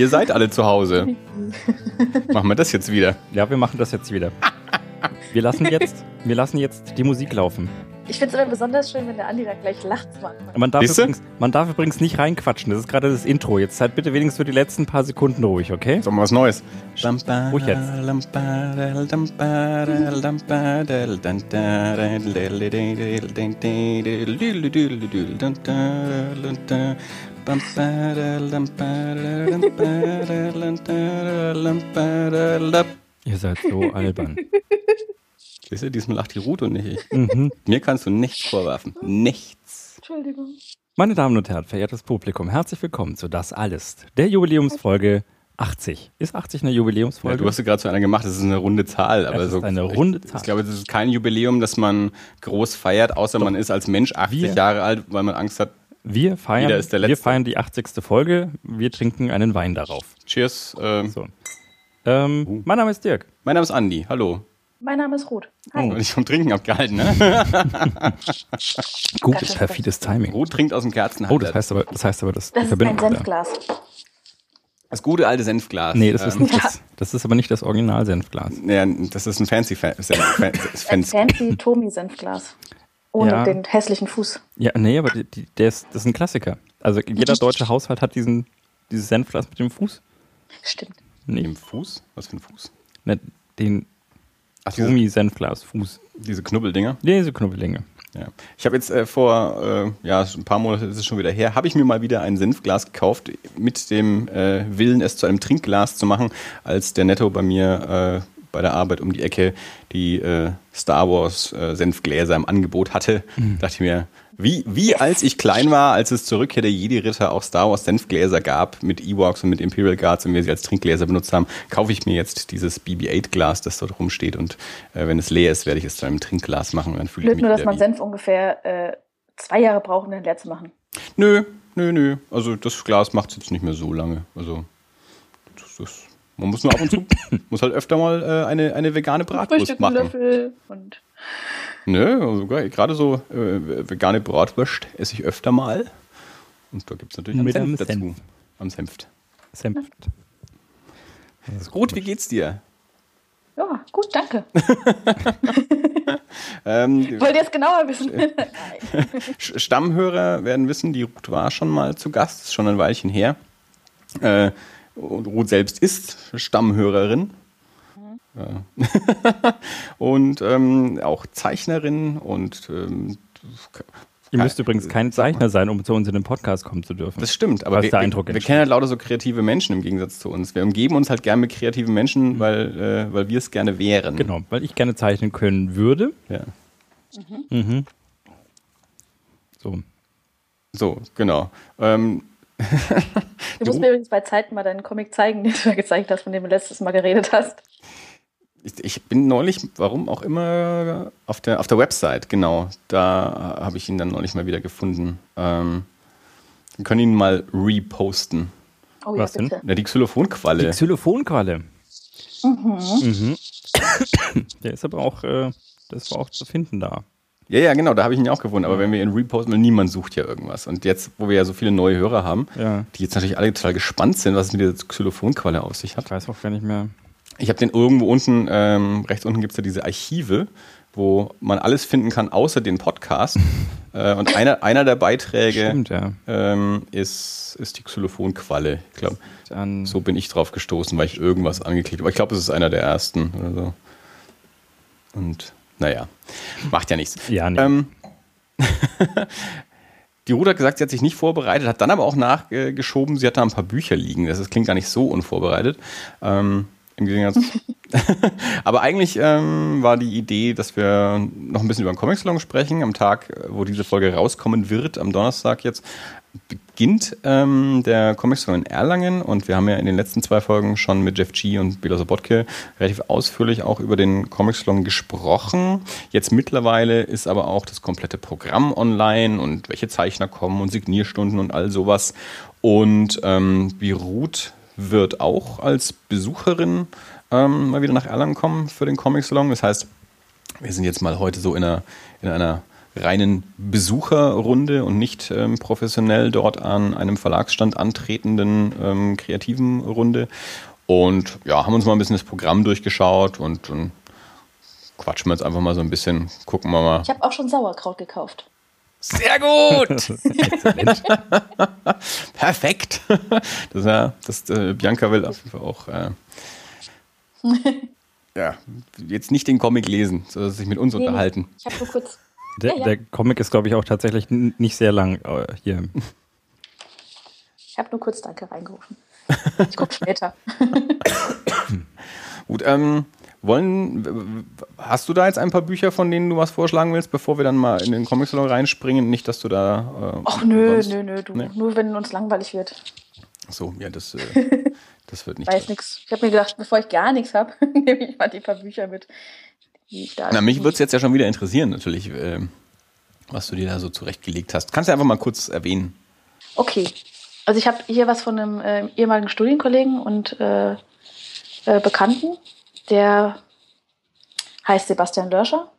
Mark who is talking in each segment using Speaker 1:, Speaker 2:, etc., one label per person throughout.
Speaker 1: Ihr seid alle zu Hause. Machen wir das jetzt wieder.
Speaker 2: Ja, wir machen das jetzt wieder. Wir lassen jetzt, wir lassen jetzt die Musik laufen.
Speaker 3: Ich finde es immer besonders schön, wenn der Andi da gleich lacht.
Speaker 2: Man darf, übrigens, man darf übrigens nicht reinquatschen. Das ist gerade das Intro. Jetzt seid bitte wenigstens für die letzten paar Sekunden ruhig, okay?
Speaker 1: Sollen wir was Neues?
Speaker 2: Ruhig jetzt. Ihr seid so albern.
Speaker 1: Siehst du, diesmal lacht die Ruth und nicht ich.
Speaker 2: Mhm.
Speaker 1: Mir kannst du nichts vorwerfen. Nichts.
Speaker 3: Entschuldigung.
Speaker 2: Meine Damen und Herren, verehrtes Publikum, herzlich willkommen zu Das Alles, der Jubiläumsfolge 80. Ist 80 eine
Speaker 1: Ja,
Speaker 2: Jubiläumsfolge?
Speaker 1: du hast ja gerade so einer gemacht, das ist eine runde Zahl. Aber
Speaker 2: Das ist
Speaker 1: so,
Speaker 2: eine runde
Speaker 1: ich,
Speaker 2: Zahl.
Speaker 1: Ich glaube, das ist kein Jubiläum, das man groß feiert, außer man ist als Mensch 80
Speaker 2: Wir-
Speaker 1: Jahre alt, weil man Angst hat.
Speaker 2: wir, feiern,
Speaker 1: Jeder ist der
Speaker 2: wir
Speaker 1: Letzte.
Speaker 2: feiern die 80. Folge. Wir trinken einen Wein darauf.
Speaker 1: Cheers. ähm,
Speaker 2: So. Ähm,
Speaker 1: Uh.
Speaker 2: Mein Name ist Dirk.
Speaker 1: mein Name ist Andi. Hallo.
Speaker 3: Mein Name ist Ruth. Hi.
Speaker 2: Oh.
Speaker 1: Ich vom Trinken abgehalten, ne?
Speaker 2: Gutes, perfides Timing.
Speaker 1: Ruth trinkt aus dem Kerzenhalter.
Speaker 2: Oh, das heißt aber, das heißt aber, das,
Speaker 3: Das ist ein
Speaker 2: da.
Speaker 3: Senfglas.
Speaker 1: Das gute alte Senfglas.
Speaker 2: Nee, das ist,
Speaker 1: Ähm,
Speaker 2: nicht das, das ist aber nicht das Original-Senfglas.
Speaker 1: ja, das ist ein fancy Fan
Speaker 3: fancy Tomi-Senfglas. Ohne
Speaker 2: Ja.
Speaker 3: den hässlichen Fuß.
Speaker 2: Ja, nee, aber die, die, der ist, das ist ein Klassiker. Also jeder deutsche Haushalt hat diesen, dieses Senfglas mit dem Fuß.
Speaker 3: Stimmt.
Speaker 2: Nee,
Speaker 1: Im Fuß? Was für ein Fuß?
Speaker 2: ne, den
Speaker 1: Ach, diese,
Speaker 2: Gummi-Senfglas, Fuß.
Speaker 1: diese Knubbeldinger.
Speaker 2: Diese Knubbelinge.
Speaker 1: Ja. Ich habe jetzt äh, vor, äh, ja, ein paar Monate ist es schon wieder her, habe ich mir mal wieder ein Senfglas gekauft, mit dem äh, Willen, es zu einem Trinkglas zu machen, als der Netto bei mir äh, bei der Arbeit um die Ecke die äh, Star Wars äh, Senfgläser im Angebot hatte. Dachte ich mir, wie, wie als ich klein war, als es zur Rückkehr der Jedi-Ritter auch Star Wars Senfgläser gab mit Ewoks und mit Imperial Guards und wir sie als Trinkgläser benutzt haben, kaufe ich mir jetzt dieses BB-8-Glas, das dort rumsteht und äh, wenn es leer ist, werde ich es zu einem Trinkglas machen und dann fühle ich mich
Speaker 3: nur, dass man
Speaker 1: wie-
Speaker 3: Senf ungefähr äh, zwei Jahre braucht, um den leer zu machen.
Speaker 1: Nö, nö, nö. Also das Glas macht es jetzt nicht mehr so lange. Also das ist, man muss nur ab und zu, muss halt öfter mal äh, eine, eine vegane Bratwurst machen.
Speaker 3: Löffel und
Speaker 1: Nö, also ge- gerade so äh, vegane Bratwurst esse ich öfter mal. Und da gibt es natürlich
Speaker 2: Mit
Speaker 1: Senf
Speaker 2: einem
Speaker 1: dazu.
Speaker 2: Senf.
Speaker 1: Am Senft.
Speaker 2: Senf.
Speaker 1: Gut, wie geht's dir?
Speaker 3: ja, gut, danke.
Speaker 1: Ähm,
Speaker 3: Wollt ihr es genauer wissen?
Speaker 1: Sch- Stammhörer werden wissen, die Ruth war schon mal zu Gast, ist schon ein Weilchen her. Äh, und Ruth selbst ist Stammhörerin. Und ähm, auch Zeichnerin und ähm,
Speaker 2: Ihr müsst übrigens kein Zeichner sein, um zu uns in den Podcast kommen zu dürfen.
Speaker 1: das stimmt, aber wir,
Speaker 2: der
Speaker 1: wir,
Speaker 2: Eindruck
Speaker 1: wir kennen halt lauter so kreative Menschen im Gegensatz zu uns. Wir umgeben uns halt gerne mit kreativen Menschen, weil, äh, weil wir es gerne wären.
Speaker 2: Genau, weil ich gerne zeichnen können würde.
Speaker 1: Ja.
Speaker 2: Mhm. So.
Speaker 1: So, genau. Ähm,
Speaker 3: Du musst mir übrigens bei Zeiten mal deinen Comic zeigen, den du mir gezeigt hast, von dem du letztes Mal geredet hast.
Speaker 1: Ich, ich bin neulich, warum auch immer, auf der, auf der Website, genau. Da habe ich ihn dann neulich mal wieder gefunden. Ähm, wir können ihn mal reposten.
Speaker 3: Oh
Speaker 2: Was
Speaker 3: ja,
Speaker 2: denn?
Speaker 3: bitte.
Speaker 1: Ja, die Xylophonqualle.
Speaker 2: Die Xylophonqualle.
Speaker 3: Mhm.
Speaker 2: Mhm. Der ist aber auch, äh, das war auch zu finden da.
Speaker 1: Ja, ja, genau, da habe ich ihn auch gefunden. Aber wenn wir ihn reposten, weil niemand sucht ja irgendwas. Und jetzt, wo wir ja so viele neue Hörer haben,
Speaker 2: Ja.
Speaker 1: die jetzt natürlich alle total gespannt sind, was es mit dieser Xylophonqualle auf sich hat.
Speaker 2: Ich weiß auch gar nicht mehr.
Speaker 1: Ich habe den irgendwo unten, ähm, rechts unten gibt es ja diese Archive, wo man alles finden kann, außer den Podcast. äh, und einer, einer der Beiträge
Speaker 2: Stimmt, ja.
Speaker 1: ähm, ist, ist die Xylophonqualle. Ich glaube, so bin ich drauf gestoßen, weil ich irgendwas angeklickt habe. Aber ich glaube, es ist einer der ersten oder so. Und naja, macht ja nichts.
Speaker 2: Ja, nee.
Speaker 1: Ähm, die Ruth hat gesagt, sie hat sich nicht vorbereitet, hat dann aber auch nachgeschoben, sie hat da ein paar Bücher liegen. Das, ist- klingt gar nicht so unvorbereitet. Ähm, Im Gegensatz. aber eigentlich ähm, war die Idee, dass wir noch ein bisschen über den Comic-Salon sprechen. Am Tag, äh, wo diese Folge rauskommen wird, am Donnerstag jetzt, beginnt ähm, der Comic-Salon in Erlangen und wir haben ja in den letzten zwei Folgen schon mit Jeff G. und Bela Sobotke relativ ausführlich auch über den Comic-Salon gesprochen. Jetzt mittlerweile ist aber auch das komplette Programm online und welche Zeichner kommen und Signierstunden und all sowas. Und ähm, Beirut wird auch als Besucherin ähm, mal wieder nach Erlangen kommen für den Comic-Salon. Das heißt, wir sind jetzt mal heute so in einer, in einer reinen Besucherrunde und nicht ähm, professionell dort an einem Verlagsstand antretenden ähm, kreativen Runde. Und ja, haben uns mal ein bisschen das Programm durchgeschaut und, und quatschen wir jetzt einfach mal so ein bisschen, gucken wir mal.
Speaker 3: Ich habe auch schon Sauerkraut gekauft.
Speaker 1: Sehr gut! Perfekt! Das, ja, das, äh, Bianca will auf jeden Fall auch äh, ja, jetzt nicht den Comic lesen, sondern sich mit uns nee, unterhalten.
Speaker 3: Ich habe nur kurz.
Speaker 2: Der, ja, ja. der, Comic ist, glaube ich, auch tatsächlich nicht sehr lang äh, hier.
Speaker 3: Ich habe nur kurz Danke reingerufen. Ich gucke später.
Speaker 1: Gut, ähm, wollen, hast du da jetzt ein paar Bücher, von denen du was vorschlagen willst, bevor wir dann mal in den Comic-Salon reinspringen? Nicht, dass du da.
Speaker 3: Äh, Ach nö, nö, nö, du. Nee. Nur wenn uns langweilig wird.
Speaker 1: So, ja, das, äh, das wird nicht.
Speaker 3: Weiß nichts. Ich habe mir gedacht, bevor ich gar nichts habe, nehme ich mal die paar Bücher mit.
Speaker 1: Na, mich würde es jetzt ja schon wieder interessieren, natürlich, äh, was du dir da so zurechtgelegt hast. Kannst du einfach mal kurz erwähnen?
Speaker 3: Okay. Also ich habe hier was von einem äh, ehemaligen Studienkollegen und äh, äh, Bekannten, der heißt Sebastian Lörscher.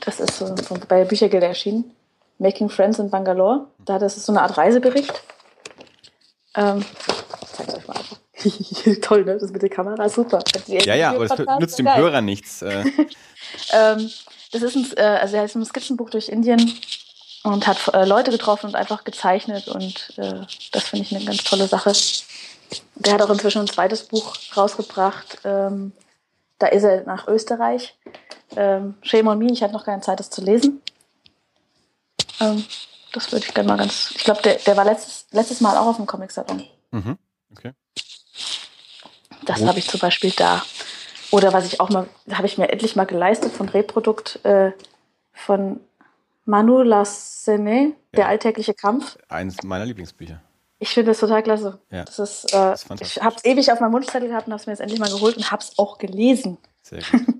Speaker 3: Das ist so bei Büchergilde erschienen. Making Friends in Bangalore. Da das ist so eine Art Reisebericht. Ähm, zeig's euch mal einfach. Toll, ne? Das mit der Kamera, super.
Speaker 1: Ja, ja, aber es nützt dem Hörer nichts. Äh.
Speaker 3: ähm, das ist ein, äh, also er ist ein Skizzenbuch durch Indien und hat äh, Leute getroffen und einfach gezeichnet und äh, das finde ich eine ganz tolle Sache. Der hat auch inzwischen ein zweites Buch rausgebracht. Ähm, da ist er nach Österreich. Ähm, Shame on me, ich hatte noch keine Zeit, das zu lesen. Ähm, das würde ich gerne mal ganz. Ich glaube, der, der war letztes, letztes Mal auch auf dem Comic-Salon. Mhm. Okay. Das habe ich zum Beispiel da. Oder was ich auch mal, habe ich mir endlich mal geleistet von Reprodukt äh, von Manu Lassene, Der ja. alltägliche Kampf.
Speaker 1: Eines meiner Lieblingsbücher.
Speaker 3: Ich finde das total klasse. Ja. Das ist, äh, das ist ich habe es ewig auf meinem Wunschzettel gehabt und habe es mir jetzt endlich mal geholt und habe es auch gelesen. Sehr gut.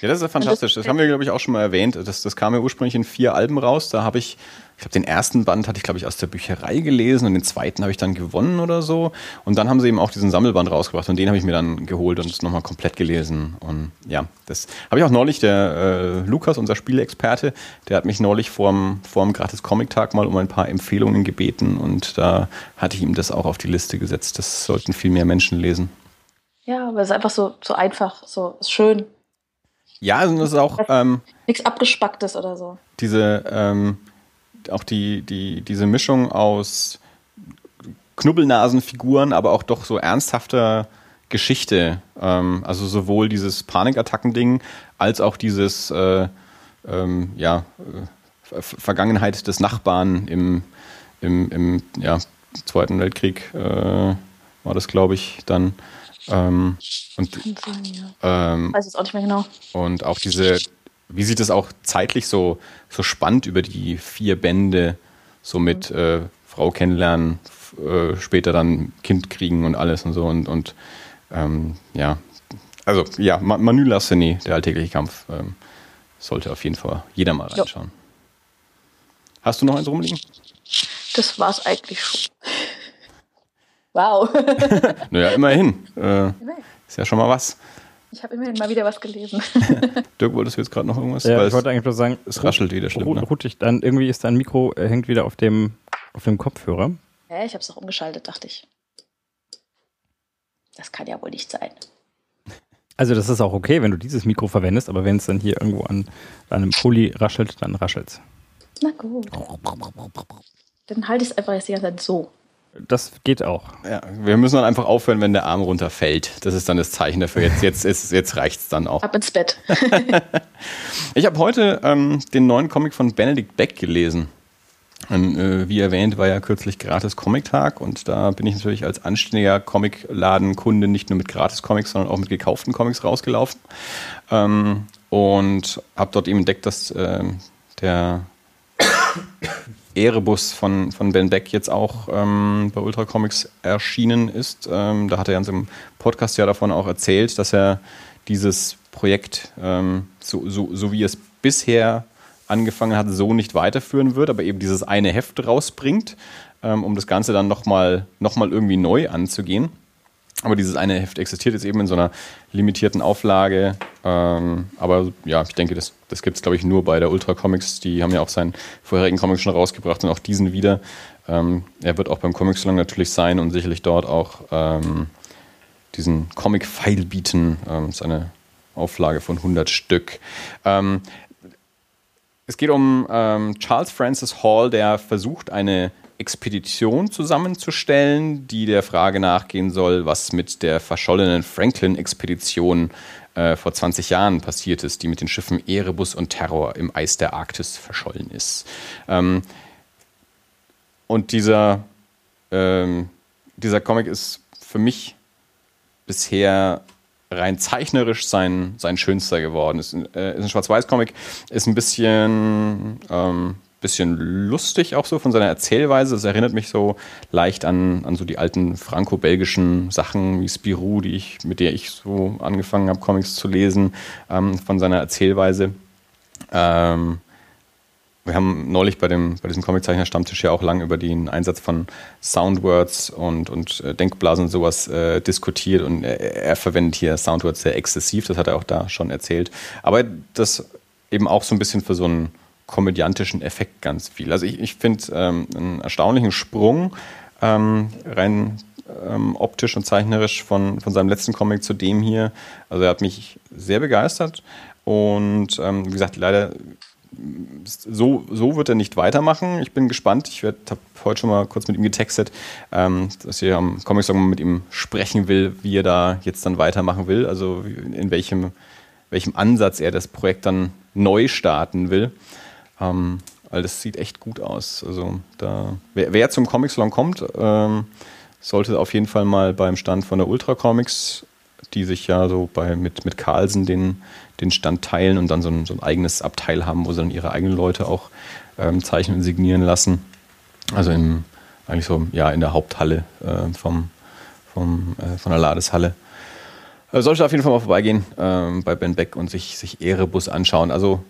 Speaker 1: Ja, das ist ja fantastisch. Das haben wir, glaube ich, auch schon mal erwähnt. Das, das kam ja ursprünglich in vier Alben raus. Da habe ich, ich habe den ersten Band hatte ich, glaube ich, aus der Bücherei gelesen und den zweiten habe ich dann gewonnen oder so. Und dann haben sie eben auch diesen Sammelband rausgebracht und den habe ich mir dann geholt und es nochmal komplett gelesen. Und ja, das habe ich auch neulich, der äh, Lukas, unser Spielexperte, der hat mich neulich vorm, vorm Gratis-Comic-Tag mal um ein paar Empfehlungen gebeten und da hatte ich ihm das auch auf die Liste gesetzt. Das sollten viel mehr Menschen lesen.
Speaker 3: Ja, aber es ist einfach so, so einfach, so schön.
Speaker 1: Ja, also das ist auch. Ähm,
Speaker 3: Nichts Abgespacktes oder so.
Speaker 1: Diese, ähm, auch die, die, diese Mischung aus Knubbelnasenfiguren, aber auch doch so ernsthafter Geschichte. Ähm, also sowohl dieses Panikattacken-Ding als auch dieses, äh, ähm, ja, äh, Vergangenheit des Nachbarn im, im, im ja, Zweiten Weltkrieg äh, war das, glaube ich, dann. Ähm, und,
Speaker 3: ähm, Weiß jetzt auch nicht mehr genau.
Speaker 1: Und auch diese, wie sieht es auch zeitlich so, so spannend über die vier Bände, so mit mhm. äh, Frau kennenlernen, äh, später dann Kind kriegen und alles und so und, und ähm, ja, also ja, Manu Lasseni, der alltägliche Kampf, ähm, sollte auf jeden Fall jeder mal reinschauen. Jo. Hast du noch eins rumliegen?
Speaker 3: Das war's eigentlich schon. Wow.
Speaker 1: naja, immerhin. Äh, ist ja schon mal was.
Speaker 3: Ich habe immerhin mal wieder was gelesen.
Speaker 1: Dirk, wolltest du jetzt gerade noch irgendwas?
Speaker 2: Ja, Weil ich wollte eigentlich nur sagen,
Speaker 1: es raschelt wieder schlimm.
Speaker 2: Ne? Rutig, dann irgendwie ist dein Mikro äh, hängt wieder auf dem, auf dem Kopfhörer.
Speaker 3: Ja, ich habe es doch umgeschaltet, dachte ich. Das kann ja wohl nicht sein.
Speaker 2: Also das ist auch okay, wenn du dieses Mikro verwendest, aber wenn es dann hier irgendwo an, an einem Pulli raschelt, dann raschelt es.
Speaker 3: Na gut. Dann halte ich es einfach jetzt die ganze Zeit so.
Speaker 2: Das geht auch.
Speaker 1: Ja, wir müssen dann einfach aufhören, wenn der Arm runterfällt. Das ist dann das Zeichen dafür. Jetzt, jetzt, jetzt, jetzt reicht es dann auch.
Speaker 3: Ab ins Bett.
Speaker 1: ich habe heute ähm, den neuen Comic von Benedict Beck gelesen. Und, äh, wie erwähnt, war ja kürzlich gratis Comic-Tag und da bin ich natürlich als anständiger Comicladenkunde nicht nur mit Gratis-Comics, sondern auch mit gekauften Comics rausgelaufen. Ähm, und habe dort eben entdeckt, dass äh, der Erebus von, von Ben Beck jetzt auch ähm, bei Ultra Comics erschienen ist. Ähm, da hat er in seinem Podcast ja davon auch erzählt, dass er dieses Projekt, ähm, so, so, so wie es bisher angefangen hat, so nicht weiterführen wird, aber eben dieses eine Heft rausbringt, ähm, um das Ganze dann nochmal noch mal irgendwie neu anzugehen. Aber dieses eine Heft existiert jetzt eben in so einer limitierten Auflage. Ähm, aber ja, ich denke, das, das gibt es, glaube ich, nur bei der Ultra Comics. Die haben ja auch seinen vorherigen Comic schon rausgebracht und auch diesen wieder. Ähm, er wird auch beim Comic Salon natürlich sein und sicherlich dort auch ähm, diesen Comic-File bieten. Ähm, das ist eine Auflage von 100 Stück. Ähm, es geht um ähm, Charles Francis Hall, der versucht, eine Expedition zusammenzustellen, die der Frage nachgehen soll, was mit der verschollenen Franklin-Expedition äh, vor 20 Jahren passiert ist, die mit den Schiffen Erebus und Terror im Eis der Arktis verschollen ist. Ähm, und dieser, ähm, dieser Comic ist für mich bisher rein zeichnerisch sein, sein schönster geworden. Ist, äh, ist ein Schwarz-Weiß-Comic, ist ein bisschen ähm, bisschen lustig auch so von seiner Erzählweise. Es erinnert mich so leicht an, an so die alten franco-belgischen Sachen wie Spirou, die ich, mit der ich so angefangen habe, Comics zu lesen, ähm, von seiner Erzählweise. Ähm, wir haben neulich bei, dem, bei diesem Comiczeichner-Stammtisch ja auch lang über den Einsatz von Soundwords und, und äh, Denkblasen und sowas äh, diskutiert und er, er, verwendet hier Soundwords sehr exzessiv, das hat er auch da schon erzählt. Aber das eben auch so ein bisschen für so einen komödiantischen Effekt ganz viel. Also ich, ich finde ähm, einen erstaunlichen Sprung ähm, rein ähm, optisch und zeichnerisch von, von seinem letzten Comic zu dem hier. Also er hat mich sehr begeistert und ähm, wie gesagt, leider so, so wird er nicht weitermachen. Ich bin gespannt. Ich habe heute schon mal kurz mit ihm getextet, ähm, dass ich am Comic Song mit ihm sprechen will, wie er da jetzt dann weitermachen will. Also in welchem, welchem Ansatz er das Projekt dann neu starten will. Ähm, weil das sieht echt gut aus. Also da, wer, wer zum Comic Salon kommt, ähm, sollte auf jeden Fall mal beim Stand von der Ultra Comics, die sich ja so bei, mit, mit Carlsen den, den Stand teilen und dann so ein, so ein eigenes Abteil haben, wo sie dann ihre eigenen Leute auch ähm, zeichnen und signieren lassen. Also im, eigentlich so ja, in der Haupthalle äh, vom, vom, äh, von der Ladeshalle. Äh, sollte auf jeden Fall mal vorbeigehen ähm, bei Ben Beck und sich, sich Erebus anschauen. Also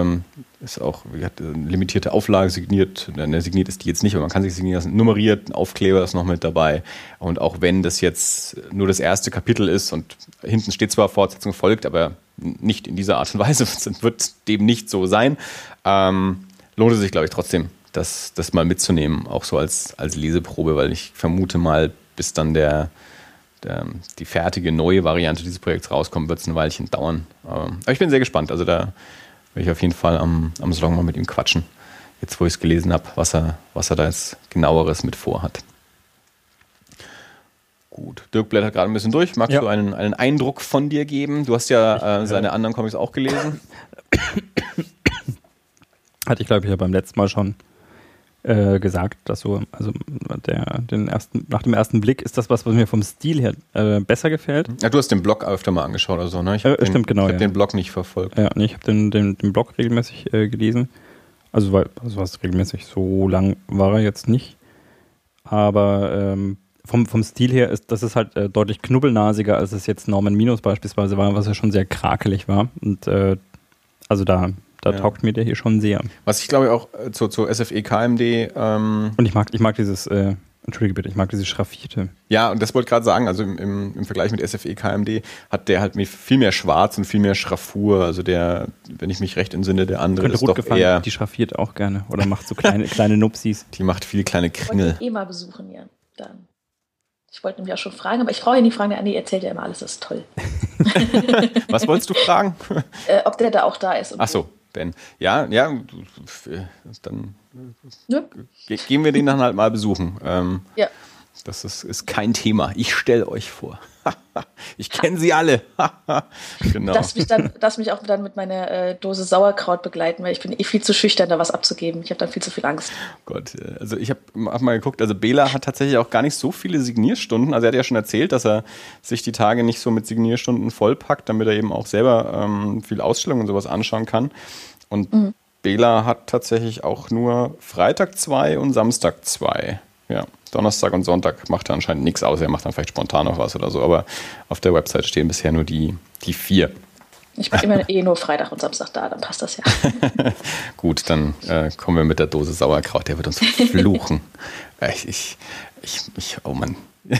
Speaker 1: ähm, ist auch gesagt, eine limitierte Auflage signiert. Ne, signiert ist die jetzt nicht, aber man kann sich signieren lassen. Nummeriert, ein Aufkleber ist noch mit dabei. Und auch wenn das jetzt nur das erste Kapitel ist und hinten steht zwar Fortsetzung folgt, aber nicht in dieser Art und Weise, wird dem nicht so sein, ähm, lohnt es sich, glaube ich, trotzdem, das, das mal mitzunehmen, auch so als, als Leseprobe, weil ich vermute mal, bis dann der, der, die fertige neue Variante dieses Projekts rauskommt, wird es ein Weilchen dauern. Aber ich bin sehr gespannt. Also da werde ich auf jeden Fall am, am Salon mal mit ihm quatschen. Jetzt, wo ich es gelesen habe, was er, was er da jetzt genaueres mit vorhat. Gut, Dirk blättert gerade ein bisschen durch. Magst ja. du einen, einen Eindruck von dir geben? Du hast ja äh, seine ja. anderen Comics auch gelesen.
Speaker 2: Hatte ich, glaube ich, ja beim letzten Mal schon äh, gesagt, dass so, also der, den ersten, nach dem ersten Blick ist das was, was mir vom Stil her äh, besser gefällt.
Speaker 1: Ja, du hast den Blog öfter mal angeschaut oder so, ne?
Speaker 2: Ich äh, den, stimmt, genau.
Speaker 1: Ich habe ja. den Blog nicht verfolgt.
Speaker 2: Ja, nee, ich habe den, den, den Blog regelmäßig äh, gelesen. Also, weil, also was regelmäßig, so lang war er jetzt nicht. Aber ähm, vom, vom Stil her ist das ist halt äh, deutlich knubbelnasiger, als es jetzt Norman Minus beispielsweise war, was ja schon sehr krakelig war. Und äh, also da da ja. taugt mir der hier schon sehr.
Speaker 1: Was ich glaube auch äh, zu, zu SFE KMD. Ähm
Speaker 2: und ich mag, ich mag dieses, äh, entschuldige bitte, ich mag dieses Schraffierte.
Speaker 1: Ja, und das wollte ich gerade sagen, also im, im, im, Vergleich mit SFE KMD hat der halt viel mehr Schwarz und viel mehr Schraffur. Also der, wenn ich mich recht entsinne, der andere
Speaker 2: ist doch gefallen. eher. Die schraffiert auch gerne oder macht so kleine, kleine Nupsis.
Speaker 1: Die macht viele kleine Kringel.
Speaker 3: Ich eh mal besuchen, ja. Dann. Ich wollte nämlich auch schon fragen, aber ich ja nicht fragen, Andi erzählt ja immer alles, das ist toll.
Speaker 1: Was wolltest du fragen?
Speaker 3: äh, ob der da auch da ist.
Speaker 1: Ach so. Ben. Ja, ja, dann ja. gehen wir den dann halt mal besuchen. Ähm, ja. Das ist, ist kein Thema. Ich stelle euch vor. ich kenne sie alle.
Speaker 3: genau. Lass mich, dann, lass mich auch dann mit meiner äh, Dose Sauerkraut begleiten, weil ich bin eh viel zu schüchtern, da was abzugeben. Ich habe dann viel zu viel Angst.
Speaker 1: Gott, äh, also ich habe hab mal geguckt, also Bela hat tatsächlich auch gar nicht so viele Signierstunden. Also er hat ja schon erzählt, dass er sich die Tage nicht so mit Signierstunden vollpackt, damit er eben auch selber ähm, viel Ausstellungen und sowas anschauen kann. Und mhm. Bela hat tatsächlich auch nur Freitag zwei und Samstag zwei. Ja. Donnerstag und Sonntag macht er anscheinend nichts aus. Er macht dann vielleicht spontan noch was oder so, aber auf der Website stehen bisher nur die, die vier.
Speaker 3: Ich bin immer eh nur Freitag und Samstag da, dann passt das ja.
Speaker 1: Gut, dann äh, kommen wir mit der Dose Sauerkraut, der wird uns fluchen. ich, ich, ich, ich, oh Mann.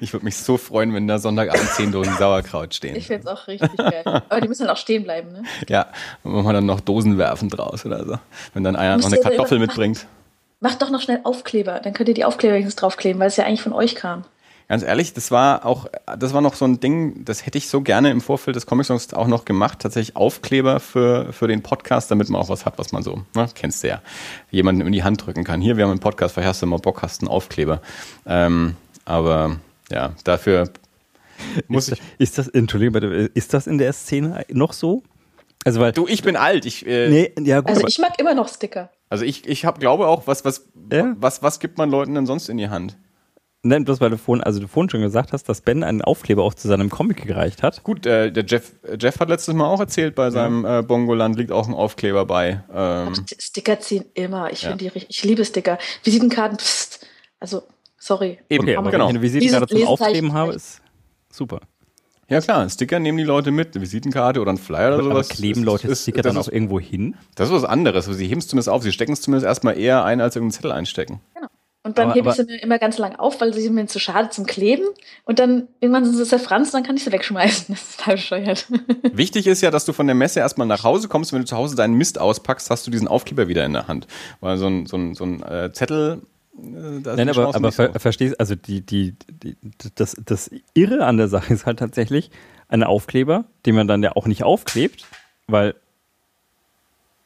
Speaker 1: Ich würde mich so freuen, wenn da Sonntagabend zehn Dosen Sauerkraut stehen.
Speaker 3: Ich finde es auch richtig geil. Aber die müssen dann auch stehen bleiben, ne?
Speaker 1: Ja, und machen wir dann noch Dosen werfen draus oder so. Wenn dann einer noch eine Kartoffel mitbringt.
Speaker 3: Macht doch noch schnell Aufkleber. Dann könnt ihr die Aufkleber wenigstens draufkleben, weil es ja eigentlich von euch kam.
Speaker 1: Ganz ehrlich, das war auch, das war noch so ein Ding, das hätte ich so gerne im Vorfeld des Comic Songs auch noch gemacht. Tatsächlich Aufkleber für, für den Podcast, damit man auch was hat, was man so, ne, kennst du ja, jemanden in die Hand drücken kann. Hier, wir haben einen Podcast, vielleicht hast du mal Bock, hast einen Aufkleber. Ähm, aber ja, dafür muss
Speaker 2: ist,
Speaker 1: ich.
Speaker 2: ist das, Entschuldigung, ist das in der Szene noch so? Also weil,
Speaker 1: Du, ich bin alt. Ich, äh,
Speaker 2: nee, ja gut,
Speaker 3: Also ich mag immer noch Sticker.
Speaker 1: Also ich, ich hab, glaube auch, was, was,
Speaker 2: Ja.
Speaker 1: was, was gibt man Leuten denn sonst in die Hand?
Speaker 2: nein, bloß weil du vorhin, also du vorhin schon gesagt hast, dass Ben einen Aufkleber auch zu seinem Comic gereicht hat.
Speaker 1: Gut, äh, der Jeff, Jeff hat letztes Mal auch erzählt, bei seinem äh, Bongoland liegt auch ein Aufkleber bei. Ähm,
Speaker 3: St- Sticker ziehen immer. Ich
Speaker 1: Ja.
Speaker 3: finde die. Ich liebe Sticker. Visitenkarten, pst. Also, sorry.
Speaker 1: eben,
Speaker 2: Okay, aber
Speaker 1: genau.
Speaker 2: wenn ich eine Visitenkarte zum Aufkleben habe, ist super.
Speaker 1: Ja klar, Sticker nehmen die Leute mit, eine Visitenkarte oder ein Flyer oder
Speaker 2: Aber, aber
Speaker 1: sowas.
Speaker 2: kleben
Speaker 1: ist-
Speaker 2: Leute
Speaker 1: ist-
Speaker 2: Sticker
Speaker 1: das
Speaker 2: dann
Speaker 1: ist,
Speaker 2: auch irgendwo hin?
Speaker 1: Das ist was anderes. Also sie heben es zumindest auf, sie stecken es zumindest erstmal eher ein, als irgendeinen Zettel einstecken.
Speaker 3: Und dann
Speaker 2: Aber-
Speaker 3: hebe ich sie mir immer ganz lang auf, weil sie sind mir zu schade zum Kleben. Und dann irgendwann sind sie zerfranst, dann kann ich sie wegschmeißen. Das ist total bescheuert.
Speaker 1: Wichtig ist ja, dass du von der Messe erstmal nach Hause kommst. Wenn du zu Hause deinen Mist auspackst, hast du diesen Aufkleber wieder in der Hand. Weil so ein, so ein, so ein äh, Zettel. Äh, da ist
Speaker 2: Nein, aber, aber
Speaker 1: nicht so.
Speaker 2: ver verstehst, also die, die, die, das, das Irre an der Sache ist halt tatsächlich ein Aufkleber, den man dann ja auch nicht aufklebt, weil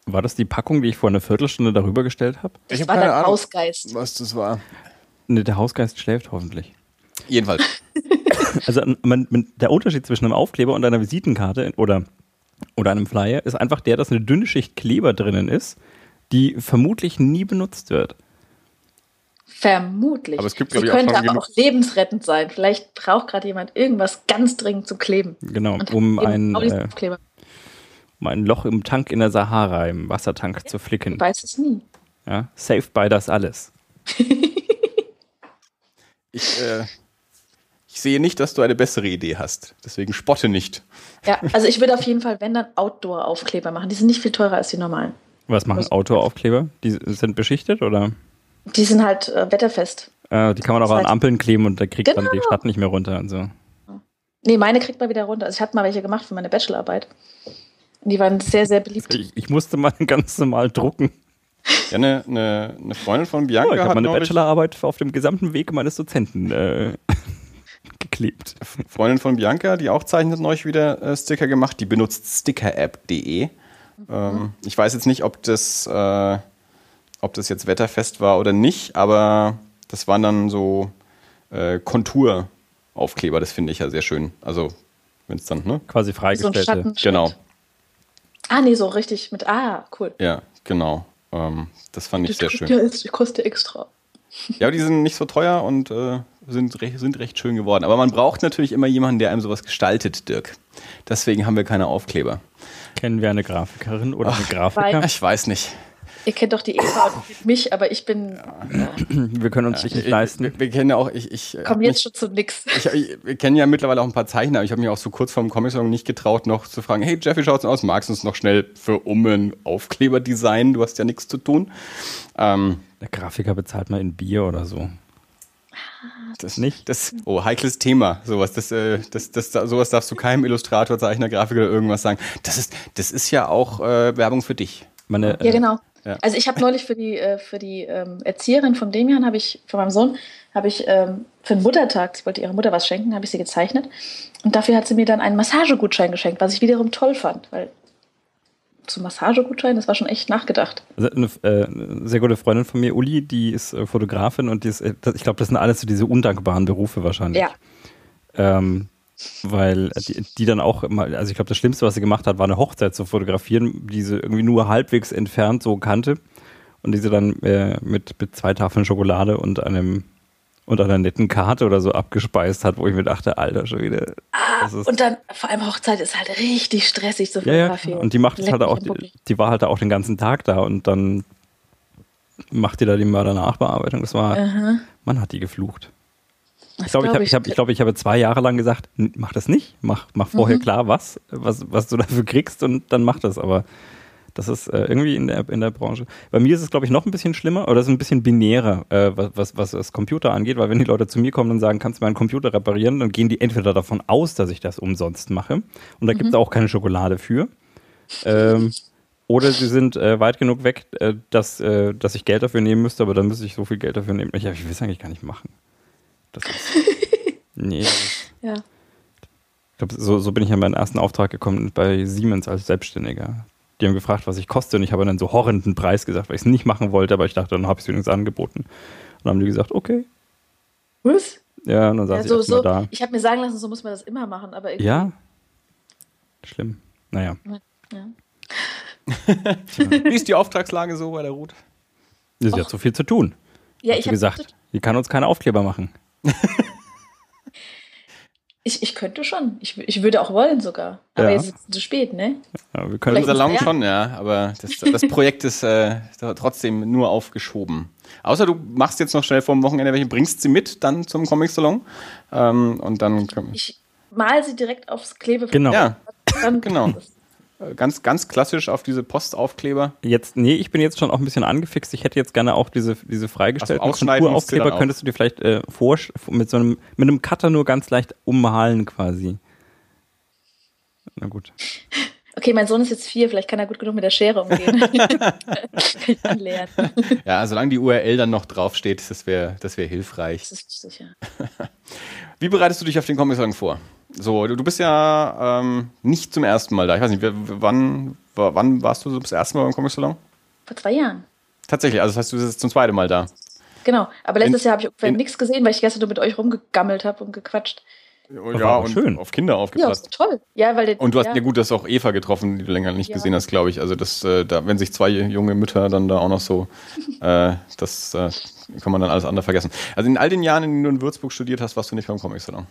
Speaker 2: war das die Packung, die ich vor einer Viertelstunde darüber gestellt habe?
Speaker 3: Das
Speaker 1: hab
Speaker 3: war
Speaker 1: keine
Speaker 3: dein
Speaker 1: Ahnung.
Speaker 3: Hausgeist.
Speaker 1: was das war.
Speaker 2: Ne, der Hausgeist schläft hoffentlich.
Speaker 1: Jedenfalls.
Speaker 2: Also man, man, der Unterschied zwischen einem Aufkleber und einer Visitenkarte oder, oder einem Flyer ist einfach der, dass eine dünne Schicht Kleber drinnen ist, die vermutlich nie benutzt wird.
Speaker 3: Vermutlich.
Speaker 1: Aber es gibt,
Speaker 3: Sie
Speaker 1: glaub ich, auch
Speaker 3: könnte
Speaker 1: schon
Speaker 3: aber
Speaker 1: genug-
Speaker 3: auch lebensrettend sein. Vielleicht braucht gerade jemand irgendwas ganz dringend zu kleben.
Speaker 2: Genau, um ein,
Speaker 3: auch
Speaker 2: äh, um ein Loch im Tank in der Sahara, im Wassertank zu flicken.
Speaker 3: Ich weiß es nie.
Speaker 2: Ja, saved by das alles.
Speaker 1: Ich, äh, ich sehe nicht, dass du eine bessere Idee hast. Deswegen spotte nicht.
Speaker 3: Ja, also ich würde auf jeden Fall, wenn dann Outdoor-Aufkleber machen. Die sind nicht viel teurer als die normalen.
Speaker 2: Was machen Autoaufkleber? Die sind beschichtet oder?
Speaker 3: Die sind halt äh, wetterfest.
Speaker 2: Äh, die kann man auch an Ampeln kleben und da kriegt dann die
Speaker 3: Genau.
Speaker 2: Stadt nicht mehr runter. Also.
Speaker 3: Nee, meine kriegt man wieder runter. Also ich hatte mal welche gemacht für meine Bachelorarbeit. Und die waren sehr, sehr beliebt.
Speaker 2: Ich, ich musste mal ganz normal drucken.
Speaker 1: Ja, eine, eine, eine Freundin von
Speaker 2: Oh,
Speaker 1: Bianca
Speaker 2: ich habe
Speaker 1: hat
Speaker 2: meine Bachelorarbeit auf dem gesamten Weg meines Dozenten äh, geklebt.
Speaker 1: Freundin von Bianca, die auch zeichnet, neulich wieder äh, Sticker gemacht. Die benutzt stickerapp.de. Ähm, ich weiß jetzt nicht, ob das, äh, ob das jetzt wetterfest war oder nicht, aber das waren dann so äh, Konturaufkleber. Das finde ich ja sehr schön. Also, wenn es dann, ne?
Speaker 2: Quasi
Speaker 3: So ein
Speaker 2: freigestellte.
Speaker 3: Schatten.
Speaker 1: Genau.
Speaker 3: Ah, nee, so richtig mit. Ah, cool.
Speaker 1: Ja, genau. Ähm, das fand ich sehr schön.
Speaker 3: Ja, ist, kostet extra.
Speaker 1: Ja, aber die sind nicht so teuer und äh, sind, recht, sind recht schön geworden. Aber man braucht natürlich immer jemanden, der einem sowas gestaltet, Dirk. Deswegen haben wir keine Aufkleber.
Speaker 2: Kennen wir eine Grafikerin oder einen Grafiker?
Speaker 1: Ich weiß nicht.
Speaker 3: Ihr kennt doch die Eva und mich, aber ich bin.
Speaker 2: Wir können uns dich nicht leisten.
Speaker 1: Wir, wir kennen ja auch, ich, ich, hab
Speaker 3: Komm
Speaker 1: mich-
Speaker 3: jetzt schon zu nix.
Speaker 1: ich, ich, wir kennen ja mittlerweile auch ein paar Zeichner. aber Ich habe mich auch so kurz vorm Comic-Song nicht getraut, noch zu fragen, hey Jeff, wie schaut's denn aus? Magst du uns noch schnell für um einen Aufkleber designen? Du hast ja nichts zu tun. Ähm,
Speaker 2: Der Grafiker bezahlt mal in Bier oder so.
Speaker 1: das
Speaker 2: Nicht?
Speaker 1: Das, oh, heikles Thema. Sowas, das, äh, das, das, sowas darfst du keinem Illustrator, Zeichner, Grafiker oder irgendwas sagen. Das ist, das ist ja auch äh, Werbung für dich.
Speaker 2: Meine,
Speaker 3: Ja, genau.
Speaker 1: Ja.
Speaker 3: Also ich habe neulich für die, äh, für die ähm, Erzieherin von Demian, habe ich, von meinem Sohn, habe ich ähm, für den Muttertag, sie wollte ihrer Mutter was schenken, habe ich sie gezeichnet. Und dafür hat sie mir dann einen Massagegutschein geschenkt, was ich wiederum toll fand, weil ein Massagegutschein, das war schon echt nachgedacht.
Speaker 2: Also eine, äh, eine sehr gute Freundin von mir, Uli, die ist äh, Fotografin und die ist, äh, ich glaube, das sind alles so diese undankbaren Berufe wahrscheinlich.
Speaker 3: Ja.
Speaker 2: Ähm, weil die, die dann auch immer, also ich glaube, das Schlimmste, was sie gemacht hat, war eine Hochzeit zu fotografieren, die sie irgendwie nur halbwegs entfernt so kannte und die sie dann äh, mit, mit zwei Tafeln Schokolade und einem und einer netten Karte oder so abgespeist hat, wo ich mir dachte, Alter, schon wieder. Ist,
Speaker 3: Und dann, vor allem Hochzeit ist halt richtig stressig zu
Speaker 2: ja, ja,
Speaker 3: fotografieren.
Speaker 2: und die macht es halt auch, die, die war halt auch den ganzen Tag da und dann macht die da die Mörder-Nachbearbeitung. Das war,
Speaker 3: Aha.
Speaker 2: man hat die geflucht. Ich glaube, ich,
Speaker 3: glaub
Speaker 2: ich, hab, ich, glaub, ich habe zwei Jahre lang gesagt, "N- mach das nicht, mach, mach vorher
Speaker 3: Mhm.
Speaker 2: klar, was, was, was du dafür kriegst und dann mach das. Aber Das ist äh, irgendwie in der, in der Branche. Bei mir ist es, glaube ich, noch ein bisschen schlimmer oder es ist ein bisschen binärer, äh, was, was, was das Computer angeht, weil wenn die Leute zu mir kommen und sagen, kannst du meinen Computer reparieren, dann gehen die entweder davon aus, dass ich das umsonst mache und da mhm. gibt es auch keine Schokolade für. Ähm, oder sie sind äh, weit genug weg, äh, dass, äh, dass ich Geld dafür nehmen müsste, aber dann müsste ich so viel Geld dafür nehmen. Ich, ich will es eigentlich gar nicht machen. Das ist, nee. Ja. Ich glaube, so, so bin ich an meinen ersten Auftrag gekommen bei Siemens als Selbstständiger. Die haben gefragt, was ich koste und ich habe dann so horrenden Preis gesagt, weil ich es nicht machen wollte, aber ich dachte, dann habe ich es übrigens angeboten. Und dann haben die gesagt, okay.
Speaker 3: Was?
Speaker 2: Ja, und dann saß ja, so, ich so, da.
Speaker 3: Ich habe mir sagen lassen, so muss man das immer machen, aber
Speaker 2: irgendwie. Ja. Schlimm. Naja. Ja.
Speaker 1: Wie ist die Auftragslage so bei der Ruth?
Speaker 2: Sie hat so viel zu tun. Ja, ich habe gesagt, die kann uns keine Aufkleber machen.
Speaker 3: Ich, ich könnte schon. Ich, ich würde auch wollen sogar. Aber ja. jetzt ist es zu spät, ne?
Speaker 1: Ja, wir können unser Salon schon, ja. Aber das, das Projekt ist äh, trotzdem nur aufgeschoben. Außer du machst jetzt noch schnell vor dem Wochenende welche, bringst sie mit dann zum Comic-Salon. Ähm, und dann.
Speaker 3: Ich mal sie direkt aufs Klebefeld.
Speaker 1: Genau. Ja, dann genau. Ganz, ganz klassisch auf diese Postaufkleber.
Speaker 2: Jetzt, nee, ich bin jetzt schon auch ein bisschen angefixt. Ich hätte jetzt gerne auch diese, diese freigestellten also Konturaufkleber. Könntest du dir vielleicht äh, vor, mit so einem, mit einem Cutter nur ganz leicht ummalen quasi. Na gut.
Speaker 3: Okay, mein Sohn ist jetzt vier, vielleicht kann er gut genug mit der Schere umgehen. kann
Speaker 1: ich dann lernen. Ja, solange die URL dann noch draufsteht, das wäre das wär hilfreich. Das ist sicher. Wie bereitest du dich auf den Comic-Song vor? So, du, du bist ja ähm, nicht zum ersten Mal da. Ich weiß nicht, wann, wann warst du das erste Mal beim Comic Salon?
Speaker 3: Vor zwei Jahren.
Speaker 1: Tatsächlich, also das heißt, du bist jetzt zum zweiten Mal da.
Speaker 3: Genau, aber letztes in, Jahr habe ich ungefähr nichts gesehen, weil ich gestern nur mit euch rumgegammelt habe und gequatscht.
Speaker 1: Ja, und schön. auf Kinder aufgepasst.
Speaker 3: Ja, toll. Ja, weil der,
Speaker 1: und du hast ja. ja gut, das auch Eva getroffen, die du länger nicht ja. gesehen hast, glaube ich. Also das, äh, da, wenn sich zwei junge Mütter dann da auch noch so, äh, das äh, kann man dann alles andere vergessen. Also in all den Jahren, in denen du in Würzburg studiert hast, warst du nicht beim Comic Salon.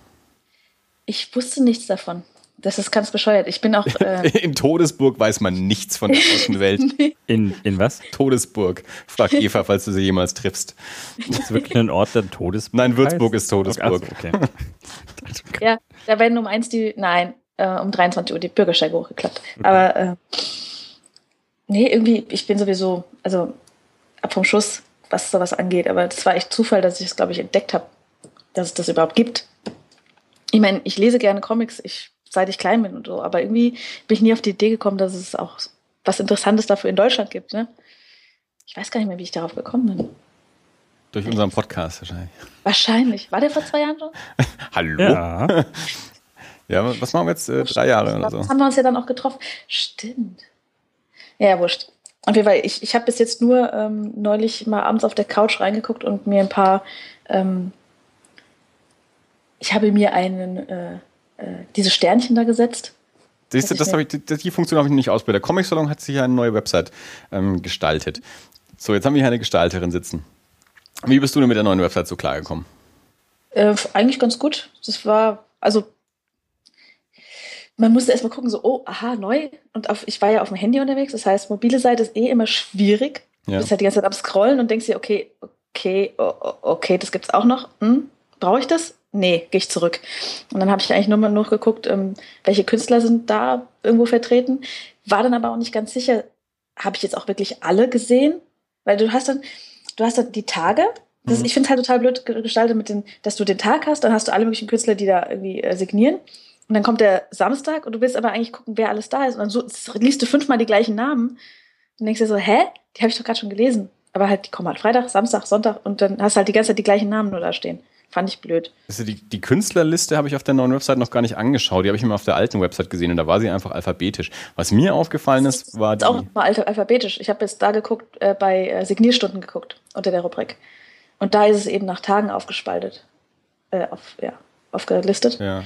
Speaker 3: Ich wusste nichts davon. Das ist ganz bescheuert. Ich bin auch.
Speaker 1: Äh in Todesburg weiß man nichts von der Außenwelt.
Speaker 2: in, in was?
Speaker 1: Todesburg. Frag Eva, falls du sie jemals triffst.
Speaker 2: Ist das wirklich ein Ort, der Todesburg
Speaker 1: Nein, Würzburg heißt? ist Todesburg. Okay.
Speaker 3: ja, da werden um eins die. Nein, äh, um 23 Uhr die Bürgersteige hochgeklappt. Okay. Aber. Äh, nee, irgendwie, ich bin sowieso. Also ab vom Schuss, was sowas angeht. Aber das war echt Zufall, dass ich es, glaube ich, entdeckt habe, dass es das überhaupt gibt ich meine, ich lese gerne Comics, ich, seit ich klein bin und so, aber irgendwie bin ich nie auf die Idee gekommen, dass es auch was Interessantes dafür in Deutschland gibt. Ne? Ich weiß gar nicht mehr, wie ich darauf gekommen bin.
Speaker 1: Durch unseren Podcast wahrscheinlich.
Speaker 3: Wahrscheinlich. War der vor zwei Jahren schon?
Speaker 1: Hallo? Ja. ja, was machen wir jetzt? Äh, drei Jahre oder so.
Speaker 3: Das haben wir uns ja dann auch getroffen. Stimmt. Ja, wurscht. Auf jeden Fall, ich, ich habe bis jetzt nur ähm, neulich mal abends auf der Couch reingeguckt und mir ein paar ähm, ich habe mir einen, äh, äh, diese Sternchen da gesetzt.
Speaker 1: Siehst du, das ich, die, Funktion habe ich nicht ausprobiert. Der Comic Salon hat sich ja eine neue Website ähm, gestaltet. So, jetzt haben wir hier eine Gestalterin sitzen. Wie bist du denn mit der neuen Website so klargekommen?
Speaker 3: Äh, eigentlich ganz gut. Das war, also, man musste erstmal gucken, so, oh, aha, neu. Und auf, ich war ja auf dem Handy unterwegs, das heißt, mobile Seite ist eh immer schwierig. Ja. Du bist halt die ganze Zeit am Scrollen und denkst dir, okay, okay, okay, das gibt's auch noch. Hm, Brauche ich das? Nee, gehe ich zurück. Und dann habe ich eigentlich nur mal noch geguckt, ähm, welche Künstler sind da irgendwo vertreten. War dann aber auch nicht ganz sicher, habe ich jetzt auch wirklich alle gesehen? Weil du hast dann, du hast dann die Tage. Das, mhm. Ich finde es halt total blöd gestaltet mit den, dass du den Tag hast, dann hast du alle möglichen Künstler, die da irgendwie äh, signieren. Und dann kommt der Samstag und du willst aber eigentlich gucken, wer alles da ist. Und dann so, liest du fünfmal die gleichen Namen und denkst dir so, hä? Die habe ich doch gerade schon gelesen. Aber halt, die kommen halt Freitag, Samstag, Sonntag und dann hast du halt die ganze Zeit die gleichen Namen nur da stehen. Fand ich blöd.
Speaker 1: Also die, die Künstlerliste habe ich auf der neuen Website noch gar nicht angeschaut. Die habe ich immer auf der alten Website gesehen und da war sie einfach alphabetisch. Was mir aufgefallen ist, war
Speaker 3: die. Ist auch mal alphabetisch. Ich habe jetzt da geguckt, äh, bei äh, Signierstunden geguckt, unter der Rubrik. Und da ist es eben nach Tagen aufgespaltet. Äh, auf, ja, aufgelistet. Ja.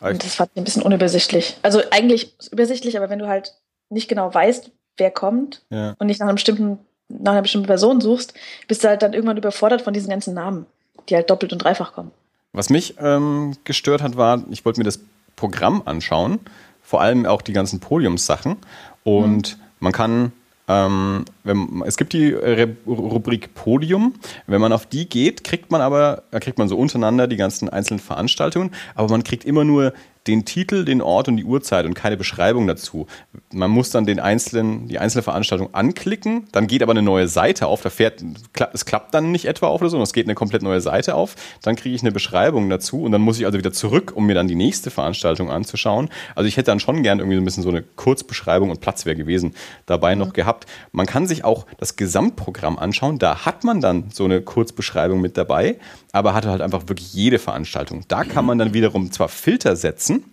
Speaker 3: Und das fand ich ein bisschen unübersichtlich. Also eigentlich übersichtlich, aber wenn du halt nicht genau weißt, wer kommt ja. und nicht nach, einem bestimmten, nach einer bestimmten Person suchst, bist du halt dann irgendwann überfordert von diesen ganzen Namen die halt doppelt und dreifach kommen.
Speaker 1: Was mich ähm, gestört hat, war, ich wollte mir das Programm anschauen, vor allem auch die ganzen Podiumssachen. Und mhm. man kann, ähm, wenn, es gibt die Re Rubrik Podium. Wenn man auf die geht, kriegt man aber, kriegt man so untereinander die ganzen einzelnen Veranstaltungen, aber man kriegt immer nur den Titel, den Ort und die Uhrzeit und keine Beschreibung dazu. Man muss dann den einzelnen, die einzelne Veranstaltung anklicken, dann geht aber eine neue Seite auf, da fährt, es klappt dann nicht etwa auf oder so, es geht eine komplett neue Seite auf, dann kriege ich eine Beschreibung dazu und dann muss ich also wieder zurück, um mir dann die nächste Veranstaltung anzuschauen. Also ich hätte dann schon gern irgendwie so ein bisschen so eine Kurzbeschreibung und Platz wäre gewesen dabei mhm. noch gehabt. Man kann sich auch das Gesamtprogramm anschauen, da hat man dann so eine Kurzbeschreibung mit dabei, aber hatte halt einfach wirklich jede Veranstaltung. Da kann man dann wiederum zwar Filter setzen,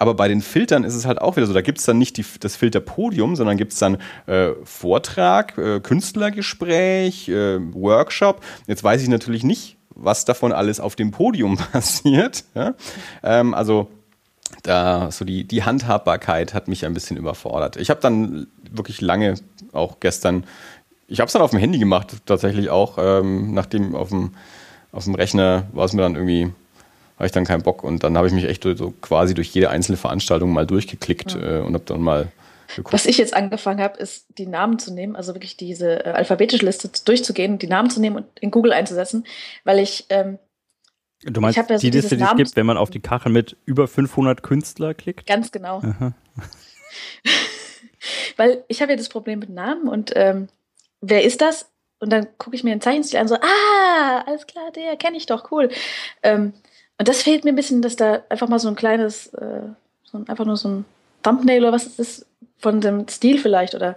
Speaker 1: aber bei den Filtern ist es halt auch wieder so, da gibt es dann nicht die, das Filterpodium, sondern gibt es dann äh, Vortrag, äh, Künstlergespräch, äh, Workshop. Jetzt weiß ich natürlich nicht, was davon alles auf dem Podium passiert. Ja? Ähm, also da so die, die Handhabbarkeit hat mich ein bisschen überfordert. Ich habe dann wirklich lange, auch gestern, ich habe es dann auf dem Handy gemacht, tatsächlich auch, ähm, nachdem auf dem, auf dem Rechner war es mir dann irgendwie habe ich dann keinen Bock. Und dann habe ich mich echt so quasi durch jede einzelne Veranstaltung mal durchgeklickt ja. äh, und habe dann mal geguckt.
Speaker 3: Was ich jetzt angefangen habe, ist die Namen zu nehmen, also wirklich diese äh, alphabetische Liste durchzugehen, die Namen zu nehmen und in Google einzusetzen, weil ich. Ähm,
Speaker 2: du meinst ja so die Liste, die es gibt, wenn man auf die Kachel mit über 500 Künstler klickt?
Speaker 3: Ganz genau. weil ich habe ja das Problem mit Namen und ähm, wer ist das? Und dann gucke ich mir den Zeichenstil an, so, ah, alles klar, der kenne ich doch, cool. Ähm, und das fehlt mir ein bisschen, dass da einfach mal so ein kleines, äh, so ein, einfach nur so ein Thumbnail oder was ist das von dem Stil vielleicht oder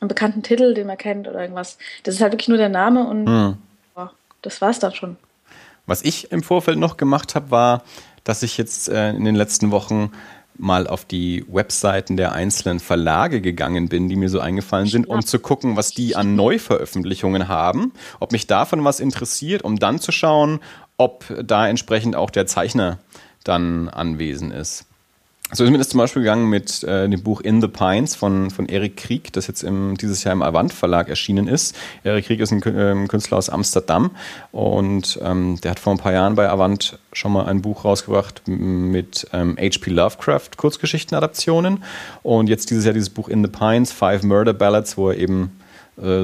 Speaker 3: einen bekannten Titel, den man kennt oder irgendwas. Das ist halt wirklich nur der Name und mhm. boah, das war's dann schon.
Speaker 1: Was ich im Vorfeld noch gemacht habe, war, dass ich jetzt äh, in den letzten Wochen mal auf die Webseiten der einzelnen Verlage gegangen bin, die mir so eingefallen sind, um zu gucken, was die an Neuveröffentlichungen haben, ob mich davon was interessiert, um dann zu schauen, ob da entsprechend auch der Zeichner dann anwesend ist. So ist mir das zum Beispiel gegangen mit äh, dem Buch In the Pines von, von Erik Krieg, das jetzt im, dieses Jahr im Avant Verlag erschienen ist. Erik Krieg ist ein äh, Künstler aus Amsterdam und ähm, der hat vor ein paar Jahren bei Avant schon mal ein Buch rausgebracht mit ähm, H.P. Lovecraft Kurzgeschichtenadaptionen und jetzt dieses Jahr dieses Buch In the Pines, Five Murder Ballads, wo er eben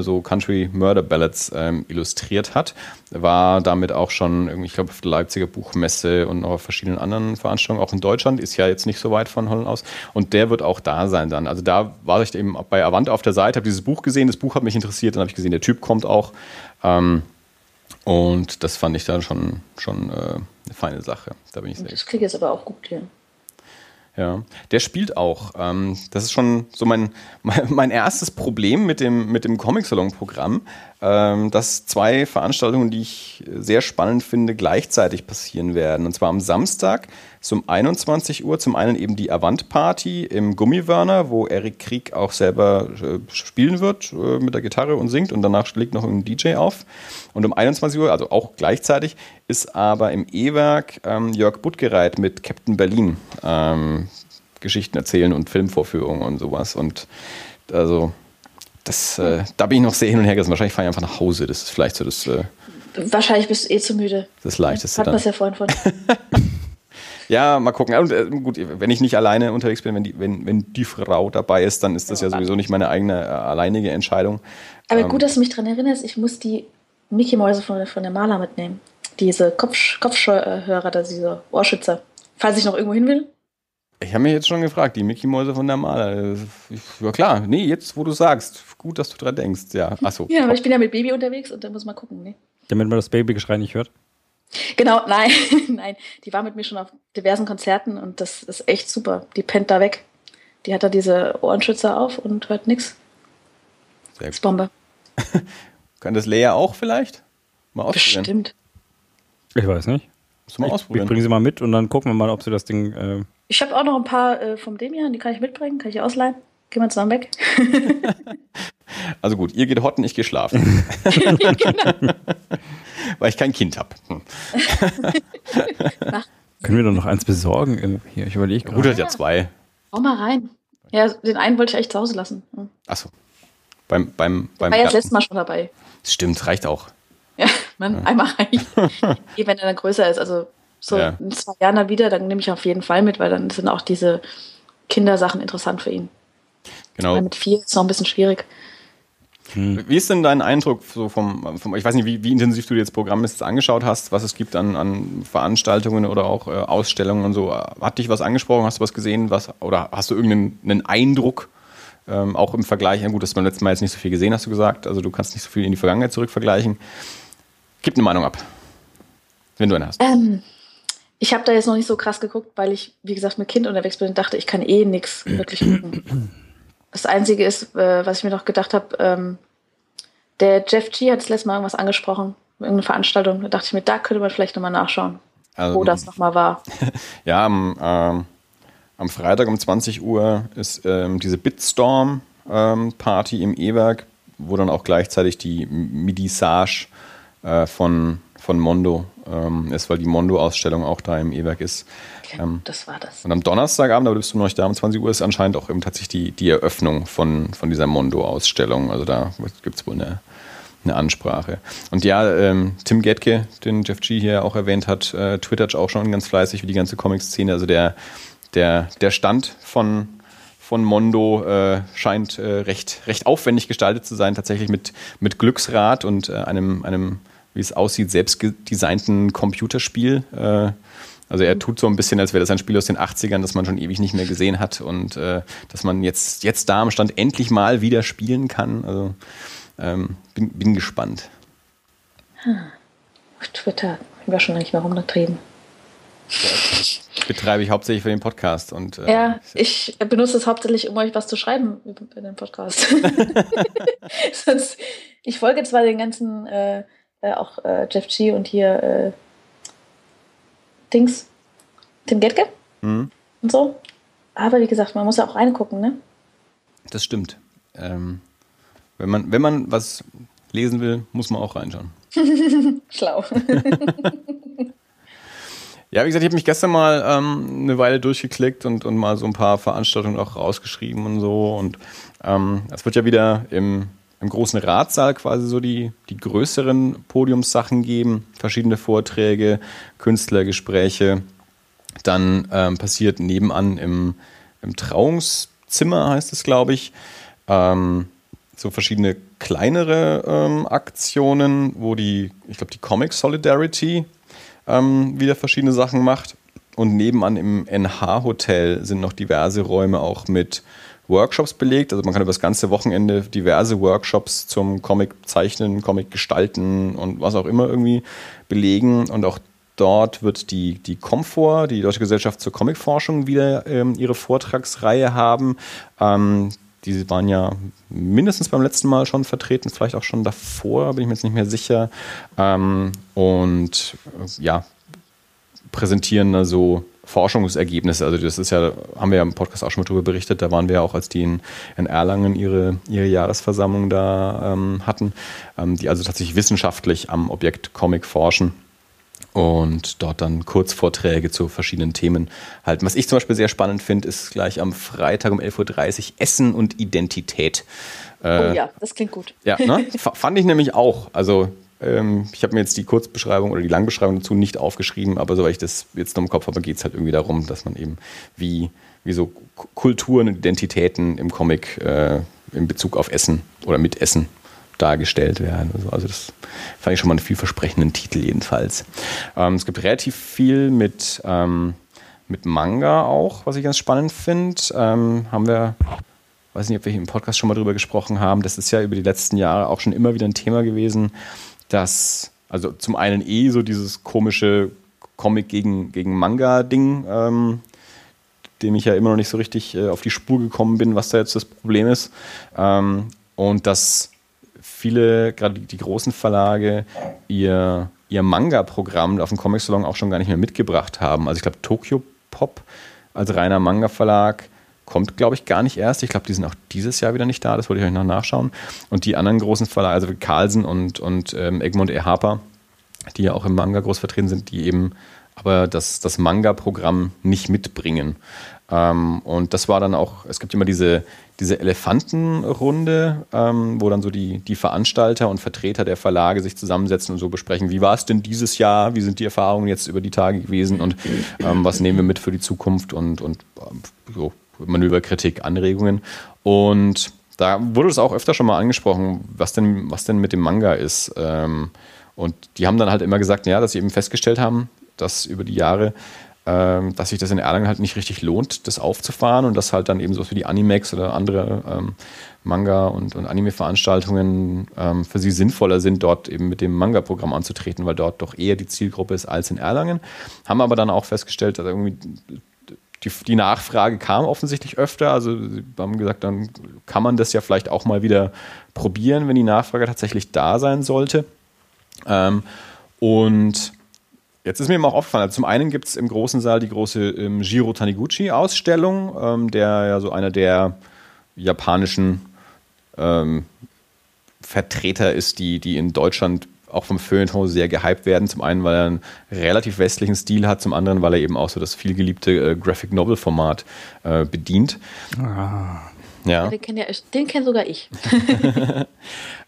Speaker 1: so Country Murder Ballads ähm, illustriert hat. War damit auch schon, ich glaube, auf der Leipziger Buchmesse und noch auf verschiedenen anderen Veranstaltungen, auch in Deutschland, ist ja jetzt nicht so weit von Holland aus. Und der wird auch da sein dann. Also da war ich eben bei Avant auf der Seite, habe dieses Buch gesehen, das Buch hat mich interessiert, dann habe ich gesehen, der Typ kommt auch. Ähm, und das fand ich dann schon, schon äh, eine feine Sache. Da bin ich
Speaker 3: sehr Das kriege ich jetzt aber auch gut hin.
Speaker 1: Ja, der spielt auch. Ähm, das ist schon so mein, mein, erstes Problem mit dem, mit dem Comic-Salon-Programm, ähm, dass zwei Veranstaltungen, die ich sehr spannend finde, gleichzeitig passieren werden. Und zwar am Samstag um 21 Uhr zum einen eben die Avant-Party im Gummiwörner, wo Eric Krieg auch selber äh, spielen wird äh, mit der Gitarre und singt und danach legt noch ein DJ auf. Und um 21 Uhr, also auch gleichzeitig, ist aber im E-Werk ähm, Jörg Buttgereit mit Captain Berlin ähm, Geschichten erzählen und Filmvorführungen und sowas. Und also das, äh, da bin ich noch sehr hin und her gerissen. Wahrscheinlich fahre ich einfach nach Hause. Das ist vielleicht so das. Äh,
Speaker 3: Wahrscheinlich bist du eh zu müde.
Speaker 1: Das Leichteste.
Speaker 3: Hat man es ja vorhin von.
Speaker 1: ja, mal gucken. Und, äh, gut, wenn ich nicht alleine unterwegs bin, wenn die, wenn, wenn die Frau dabei ist, dann ist das ja, ja sowieso nicht meine eigene äh, alleinige Entscheidung.
Speaker 3: Aber ähm, gut, dass du mich daran erinnerst, ich muss die Mickey-Mäuse von, von der Maler mitnehmen. Diese Kopf, Kopfhörer, diese Ohrschützer. Falls ich noch irgendwo hin will.
Speaker 1: Ich habe mich jetzt schon gefragt, die Mickey-Mäuse von der Maler. Ja klar, nee, jetzt wo du sagst, gut, dass du dran denkst, ja. Achso.
Speaker 3: Ja, aber ich bin ja mit Baby unterwegs und da muss man gucken, ne?
Speaker 2: Damit man das Babygeschrei nicht hört?
Speaker 3: Genau, nein, nein. Die war mit mir schon auf diversen Konzerten und das ist echt super. Die pennt da weg. Die hat da diese Ohrenschützer auf und hört nichts. Sehr gut. Das ist Bombe.
Speaker 1: Kann das Lea auch vielleicht?
Speaker 3: Mal ausprobieren. Bestimmt.
Speaker 2: Ich weiß nicht. Muss mal ausprobieren. Ich bringe sie mal mit und dann gucken wir mal, ob sie das Ding äh,
Speaker 3: ich habe auch noch ein paar äh, vom Demian, die kann ich mitbringen, kann ich ausleihen. Gehen wir zusammen weg.
Speaker 1: also gut, ihr geht hotten, ich gehe schlafen. genau. Weil ich kein Kind habe. Hm.
Speaker 2: Können wir doch noch eins besorgen hier? Ich überlege
Speaker 1: gerade. Gut, hat ja zwei.
Speaker 3: Hau mal rein. Ja, den einen wollte ich echt zu Hause lassen. Hm.
Speaker 1: Achso. Beim, beim, beim
Speaker 3: war ja das letzte Mal schon dabei.
Speaker 1: Stimmt, reicht auch.
Speaker 3: Ja, man, ja. einmal reicht. wenn er dann größer ist. Also so ja. in zwei Jahren dann wieder, dann nehme ich auf jeden Fall mit, weil dann sind auch diese Kindersachen interessant für ihn.
Speaker 1: Genau.
Speaker 3: Weil mit vier ist es noch ein bisschen schwierig.
Speaker 1: Hm. Wie ist denn dein Eindruck so vom, vom ich weiß nicht, wie, wie intensiv du dir jetzt Programm jetzt angeschaut hast, was es gibt an, an Veranstaltungen oder auch äh, Ausstellungen und so. Hat dich was angesprochen? Hast du was gesehen? Was, oder hast du irgendeinen Eindruck? Ähm, auch im Vergleich, ja gut, dass du beim letzten Mal jetzt nicht so viel gesehen hast du gesagt, also du kannst nicht so viel in die Vergangenheit zurückvergleichen. Gib eine Meinung ab, wenn du eine hast.
Speaker 3: Ähm, ich habe da jetzt noch nicht so krass geguckt, weil ich, wie gesagt, mit Kind unterwegs bin und dachte, ich kann eh nichts wirklich gucken. Das Einzige ist, äh, was ich mir noch gedacht habe, ähm, der Jeff G hat das letzte Mal irgendwas angesprochen, irgendeine Veranstaltung. Da dachte ich mir, da könnte man vielleicht nochmal nachschauen, also, wo das nochmal war.
Speaker 1: ja, am, ähm, am Freitag um 20 Uhr ist ähm, diese Bitstorm-Party im E-Werk, wo dann auch gleichzeitig die Midisage äh, von, von Mondo ähm, ist, weil die Mondo-Ausstellung auch da im E-Werk ist.
Speaker 3: Okay, ähm, das war das.
Speaker 1: Und am Donnerstagabend, aber bist du noch nicht da, um 20 Uhr ist anscheinend auch eben tatsächlich die, die Eröffnung von, von dieser Mondo-Ausstellung. Also da gibt es wohl eine, eine Ansprache. Und ja, ähm, Tim Getke, den Jeff G. hier auch erwähnt hat, äh, twittert auch schon ganz fleißig wie die ganze Comic-Szene. Also der, der, der Stand von, von Mondo äh, scheint äh, recht, recht aufwendig gestaltet zu sein, tatsächlich mit, mit Glücksrad und äh, einem, einem, wie es aussieht, selbstgedesignten Computerspiel. Äh, also er tut so ein bisschen, als wäre das ein Spiel aus den 80ern, das man schon ewig nicht mehr gesehen hat und äh, dass man jetzt, jetzt da am Stand endlich mal wieder spielen kann. Also ähm, bin, bin gespannt.
Speaker 3: Hm. Auf Twitter ich war schon nicht mehr rumgetrieben.
Speaker 1: betreibe ich hauptsächlich für den Podcast. Und,
Speaker 3: äh, ja, ich benutze es hauptsächlich, um euch was zu schreiben über den Podcast. Sonst, ich folge zwar den ganzen, äh, äh, auch äh, Jeff G und hier äh, Dings, Tim Getke mhm. und so. Aber wie gesagt, man muss ja auch reingucken, ne?
Speaker 1: Das stimmt. Ähm, wenn, man, wenn man was lesen will, muss man auch reinschauen.
Speaker 3: Schlau.
Speaker 1: ja, wie gesagt, ich habe mich gestern mal ähm, eine Weile durchgeklickt und, und mal so ein paar Veranstaltungen auch rausgeschrieben und so. Und ähm, es wird ja wieder im im großen Ratsaal quasi so die, die größeren Podiumssachen geben, verschiedene Vorträge, Künstlergespräche. Dann ähm, passiert nebenan im, im Trauungszimmer, heißt es, glaube ich, ähm, so verschiedene kleinere ähm, Aktionen, wo die, ich glaube, die Comic Solidarity ähm, wieder verschiedene Sachen macht. Und nebenan im NH-Hotel sind noch diverse Räume auch mit Workshops belegt. Also man kann über das ganze Wochenende diverse Workshops zum Comic zeichnen, Comic gestalten und was auch immer irgendwie belegen. Und auch dort wird die, die Comfort, die Deutsche Gesellschaft zur Comicforschung, wieder ähm, ihre Vortragsreihe haben. Ähm, die waren ja mindestens beim letzten Mal schon vertreten, vielleicht auch schon davor, bin ich mir jetzt nicht mehr sicher. Ähm, und äh, ja, präsentieren da so Forschungsergebnisse. Also das ist ja, haben wir ja im Podcast auch schon mal drüber berichtet, da waren wir ja auch, als die in, in Erlangen ihre, ihre Jahresversammlung da ähm, hatten, ähm, die also tatsächlich wissenschaftlich am Objekt Comic forschen und dort dann Kurzvorträge zu verschiedenen Themen halten. Was ich zum Beispiel sehr spannend finde, ist gleich am Freitag um 11.30 Uhr Essen und Identität.
Speaker 3: Äh, oh ja, das klingt gut.
Speaker 1: Ja, ne? fand ich nämlich auch. Also ähm, ich habe mir jetzt die Kurzbeschreibung oder die Langbeschreibung dazu nicht aufgeschrieben, aber soweit ich das jetzt noch im Kopf habe, geht es halt irgendwie darum, dass man eben wie, wie so Kulturen und Identitäten im Comic äh, in Bezug auf Essen oder mit Essen dargestellt werden. Also, also das fand ich schon mal einen vielversprechenden Titel jedenfalls. Ähm, es gibt relativ viel mit, ähm, mit Manga auch, was ich ganz spannend finde. Ähm, haben wir weiß nicht, ob wir hier im Podcast schon mal drüber gesprochen haben. Das ist ja über die letzten Jahre auch schon immer wieder ein Thema gewesen, dass, also zum einen eh so dieses komische Comic gegen, gegen Manga-Ding, ähm, dem ich ja immer noch nicht so richtig äh, auf die Spur gekommen bin, was da jetzt das Problem ist. Ähm, und dass viele, gerade die großen Verlage, ihr, ihr Manga-Programm auf dem Comic-Salon auch schon gar nicht mehr mitgebracht haben. Also ich glaube, Tokyo Pop als reiner Manga-Verlag kommt, glaube ich, gar nicht erst. Ich glaube, die sind auch dieses Jahr wieder nicht da. Das wollte ich euch noch nachschauen. Und die anderen großen Verlage, also Carlsen und, und ähm, Egmont E. Harper, die ja auch im Manga groß vertreten sind, die eben aber das, das Manga-Programm nicht mitbringen. Ähm, und das war dann auch, es gibt immer diese, diese Elefantenrunde, ähm, wo dann so die, die Veranstalter und Vertreter der Verlage sich zusammensetzen und so besprechen, wie war es denn dieses Jahr, wie sind die Erfahrungen jetzt über die Tage gewesen und ähm, was nehmen wir mit für die Zukunft und, und ähm, so Manöverkritik, Anregungen. Und da wurde es auch öfter schon mal angesprochen, was denn, was denn mit dem Manga ist. Ähm, und die haben dann halt immer gesagt, ja, dass sie eben festgestellt haben, dass über die Jahre, ähm, dass sich das in Erlangen halt nicht richtig lohnt, das aufzufahren und dass halt dann eben so wie die Animex oder andere ähm, Manga- und, und Anime-Veranstaltungen für sie sinnvoller sind, dort eben mit dem Manga-Programm anzutreten, weil dort doch eher die Zielgruppe ist als in Erlangen. Haben aber dann auch festgestellt, dass irgendwie die, die, Nachfrage kam offensichtlich öfter. Also sie haben gesagt, dann kann man das ja vielleicht auch mal wieder probieren, wenn die Nachfrage tatsächlich da sein sollte. Ähm, und jetzt ist mir immer auch aufgefallen, also zum einen gibt es im großen Saal die große ähm, Jiro Taniguchi-Ausstellung, ähm, der ja so einer der japanischen ähm, Vertreter ist, die, die in Deutschland auch vom Feuilleton sehr gehypt werden. Zum einen, weil er einen relativ westlichen Stil hat, zum anderen, weil er eben auch so das vielgeliebte äh, Graphic Novel Format äh, bedient. Ah.
Speaker 3: Ja. Den kenne ja, kenn sogar ich.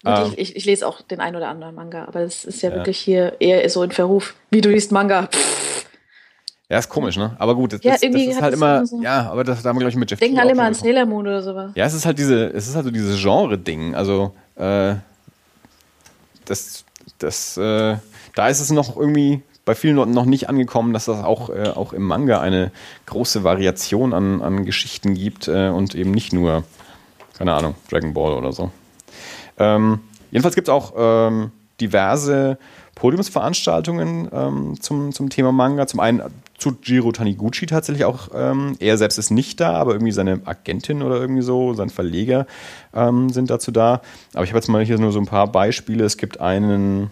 Speaker 3: ich, ich. ich. lese auch den einen oder anderen Manga, aber es ist ja, ja, wirklich hier eher so in Verruf. Wie du liest Manga. Pff.
Speaker 1: Ja, ist komisch, ne? Aber gut, das, ja, das, das ist halt immer, so ja, aber das da haben wir, glaube ich, mit Jeff
Speaker 3: Denken alle immer an Sailor Moon oder sowas.
Speaker 1: Ja, es ist halt diese, es ist halt so dieses Genre-Ding. Also, äh, das, das, äh, da ist es noch irgendwie bei vielen Leuten noch nicht angekommen, dass das auch, äh, auch im Manga eine große Variation an, an Geschichten gibt äh, und eben nicht nur, keine Ahnung, Dragon Ball oder so. Ähm, jedenfalls gibt es auch ähm, diverse Podiumsveranstaltungen ähm, zum, zum Thema Manga. Zum einen zu Jiro Taniguchi tatsächlich auch. Ähm, er selbst ist nicht da, aber irgendwie seine Agentin oder irgendwie so, sein Verleger ähm, sind dazu da. Aber ich habe jetzt mal hier nur so ein paar Beispiele. Es gibt einen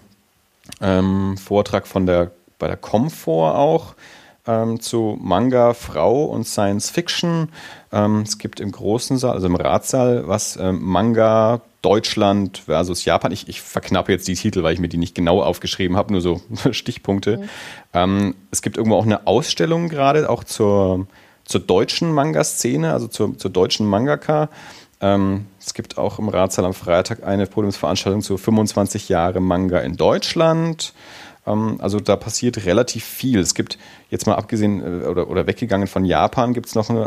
Speaker 1: ähm, Vortrag von der, bei der Comfort auch ähm, zu Manga, Frau und Science Fiction. Ähm, es gibt im großen Saal, also im Ratsaal, was ähm, Manga, Deutschland versus Japan. Ich, ich verknappe jetzt die Titel, weil ich mir die nicht genau aufgeschrieben habe, nur so Stichpunkte. Mhm. Ähm, es gibt irgendwo auch eine Ausstellung gerade, auch zur, zur deutschen Manga-Szene, also zur, zur deutschen Mangaka. Ähm, es gibt auch im Ratssaal am Freitag eine Podiumsveranstaltung zu 25 Jahre Manga in Deutschland. Ähm, also da passiert relativ viel. Es gibt jetzt mal abgesehen äh, oder, oder weggegangen von Japan, gibt es noch eine,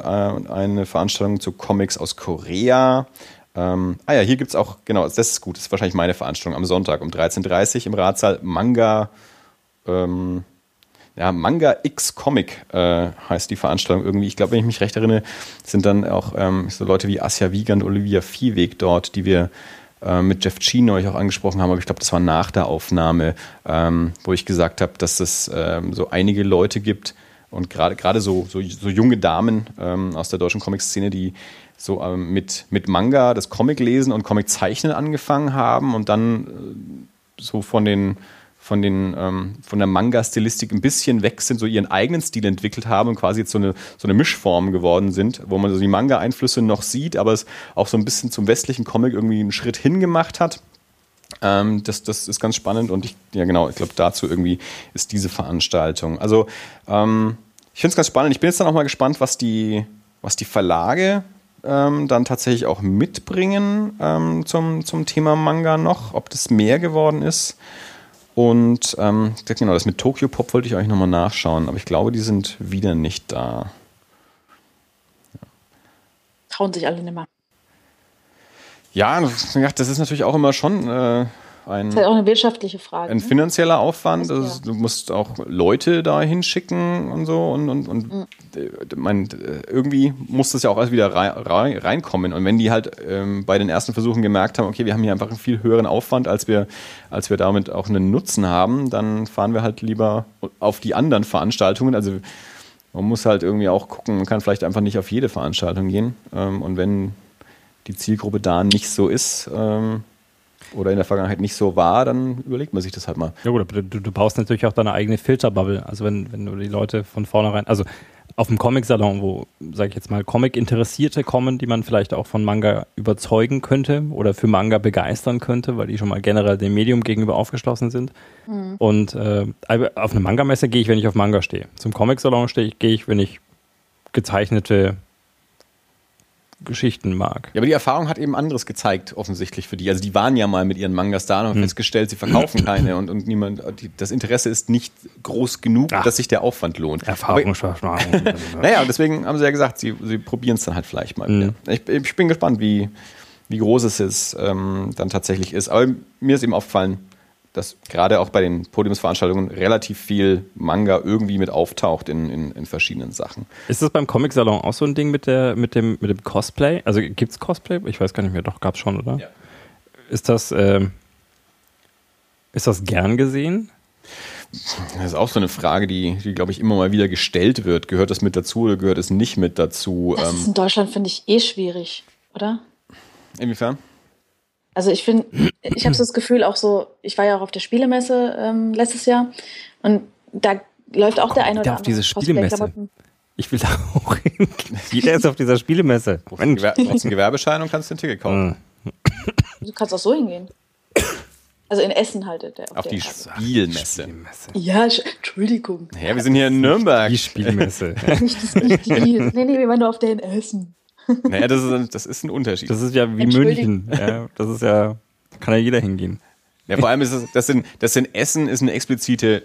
Speaker 1: äh, eine Veranstaltung zu Comics aus Korea. Ähm, ah ja, hier gibt es auch, genau, das ist gut, das ist wahrscheinlich meine Veranstaltung am Sonntag um 13.30 Uhr im Ratsaal Manga, ähm, ja, Manga X Comic äh, heißt die Veranstaltung irgendwie. Ich glaube, wenn ich mich recht erinnere, sind dann auch ähm, so Leute wie Asja Wiegand, Olivia Viehweg dort, die wir äh, mit Jeff Chino euch auch angesprochen haben, aber ich glaube, das war nach der Aufnahme, ähm, wo ich gesagt habe, dass es ähm, so einige Leute gibt und gerade gerade so, so, so junge Damen ähm, aus der deutschen Comic-Szene, die so ähm, mit, mit Manga das Comic lesen und Comic zeichnen angefangen haben und dann äh, so von den von, den, ähm, von der Manga-Stilistik ein bisschen weg sind, so ihren eigenen Stil entwickelt haben und quasi jetzt so eine, so eine Mischform geworden sind, wo man so die Manga-Einflüsse noch sieht, aber es auch so ein bisschen zum westlichen Comic irgendwie einen Schritt hingemacht hat. Ähm, das, das ist ganz spannend und ich, ja genau, ich glaube, dazu irgendwie ist diese Veranstaltung. Also ähm, ich finde es ganz spannend. Ich bin jetzt dann auch mal gespannt, was die, was die Verlage ähm, dann tatsächlich auch mitbringen ähm, zum, zum Thema Manga noch, ob das mehr geworden ist. Und ähm, genau, das mit Tokyo Pop wollte ich eigentlich nochmal nachschauen, aber ich glaube, die sind wieder nicht da.
Speaker 3: Ja. Trauen sich alle nicht mehr.
Speaker 1: Ja, das ist natürlich auch immer schon äh, ein,
Speaker 3: das ist halt auch eine wirtschaftliche Frage.
Speaker 1: Ein ne? finanzieller Aufwand. Also, du musst auch Leute da hinschicken und so. Und, und, und mhm. mein, irgendwie muss das ja auch alles wieder rein, reinkommen. Und wenn die halt ähm, bei den ersten Versuchen gemerkt haben, okay, wir haben hier einfach einen viel höheren Aufwand, als wir, als wir damit auch einen Nutzen haben, dann fahren wir halt lieber auf die anderen Veranstaltungen. Also man muss halt irgendwie auch gucken, man kann vielleicht einfach nicht auf jede Veranstaltung gehen. Ähm, und wenn die Zielgruppe da nicht so ist, ähm, oder in der Vergangenheit nicht so war, dann überlegt man sich das halt mal.
Speaker 2: Ja gut, aber du, du baust natürlich auch deine eigene Filterbubble. Also wenn, wenn du die Leute von vornherein, also auf dem Comic-Salon, wo, sag ich jetzt mal, Comic-Interessierte kommen, die man vielleicht auch von Manga überzeugen könnte oder für Manga begeistern könnte, weil die schon mal generell dem Medium gegenüber aufgeschlossen sind. Mhm. Und äh, auf eine Manga-Messe gehe ich, wenn ich auf Manga stehe. Zum Comic-Salon gehe ich, wenn ich gezeichnete Geschichten mag.
Speaker 1: Ja, aber die Erfahrung hat eben anderes gezeigt, offensichtlich für die. Also die waren ja mal mit ihren Mangas da und haben hm. festgestellt, sie verkaufen keine und, und niemand, das Interesse ist nicht groß genug, Ach, dass sich der Aufwand lohnt.
Speaker 2: Erfahrung
Speaker 1: Naja, deswegen haben sie ja gesagt, sie, sie probieren es dann halt vielleicht mal hm. wieder. Ich, ich, bin gespannt, wie, wie groß es ist, ähm, dann tatsächlich ist. Aber mir ist eben aufgefallen, dass gerade auch bei den Podiumsveranstaltungen relativ viel Manga irgendwie mit auftaucht in, in, in verschiedenen Sachen.
Speaker 2: Ist das beim Comic-Salon auch so ein Ding mit, der, mit, dem, mit dem Cosplay? Also gibt es Cosplay? Ich weiß gar nicht mehr, doch, gab es schon, oder? Ja. Ist das, äh, ist das gern gesehen?
Speaker 1: Das ist auch so eine Frage, die, die glaube ich, immer mal wieder gestellt wird. Gehört das mit dazu oder gehört es nicht mit dazu?
Speaker 3: Das ist ähm, in Deutschland, finde ich, eh schwierig, oder?
Speaker 1: Inwiefern?
Speaker 3: Also ich finde, ich habe so das Gefühl auch so, ich war ja auch auf der Spielemesse ähm, letztes Jahr und da läuft auch der eine oder
Speaker 2: andere. auf diese Spielemesse. Ich will da auch hin. Jeder ist auf dieser Spielemesse.
Speaker 1: Du brauchst einen Gewerbeschein und kannst den Ticket kaufen.
Speaker 3: Du kannst auch so hingehen. Also in Essen halt.
Speaker 1: Der, auf, auf die Spielmesse. Spielmesse.
Speaker 3: Ja, Entschuldigung.
Speaker 1: Ja, wir sind hier in Nürnberg.
Speaker 2: Die Spielmesse.
Speaker 3: nicht, das, nicht die. Nee, nee, wir waren nur auf der in Essen.
Speaker 1: Naja, das ist, ein, das ist ein Unterschied.
Speaker 2: Das ist ja wie München. Ja, das ist ja, da kann ja jeder hingehen.
Speaker 1: Ja, vor allem ist es, das sind, das sind Essen ist eine explizite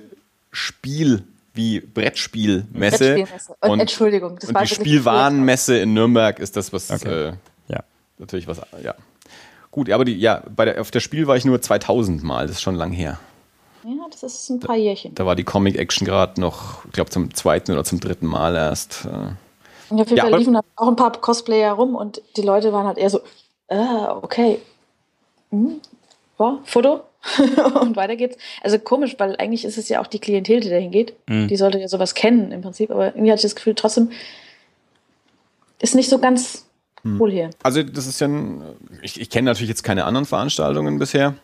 Speaker 1: Spiel- wie Brettspielmesse. Brettspielmesse.
Speaker 3: Und, Entschuldigung,
Speaker 1: das und war die Spielwarenmesse in Nürnberg ist das, was okay. äh, ja. natürlich was, ja. Gut, aber die, ja, bei der, auf der Spiel war ich nur 2000 Mal, das ist schon lang her.
Speaker 3: Ja, das ist ein paar Jährchen.
Speaker 1: Da war die Comic-Action gerade noch, ich glaube, zum zweiten oder zum dritten Mal erst. Äh,
Speaker 3: und auf jeden Fall ja, liefen auch ein paar Cosplayer rum und die Leute waren halt eher so, ah, okay, hm, ja, Foto und weiter geht's. Also komisch, weil eigentlich ist es ja auch die Klientel, die dahin geht. Mhm. Die sollte ja sowas kennen im Prinzip, aber irgendwie hatte ich das Gefühl, trotzdem ist nicht so ganz mhm. cool hier.
Speaker 1: Also das ist ja, ein, ich, ich kenne natürlich jetzt keine anderen Veranstaltungen bisher.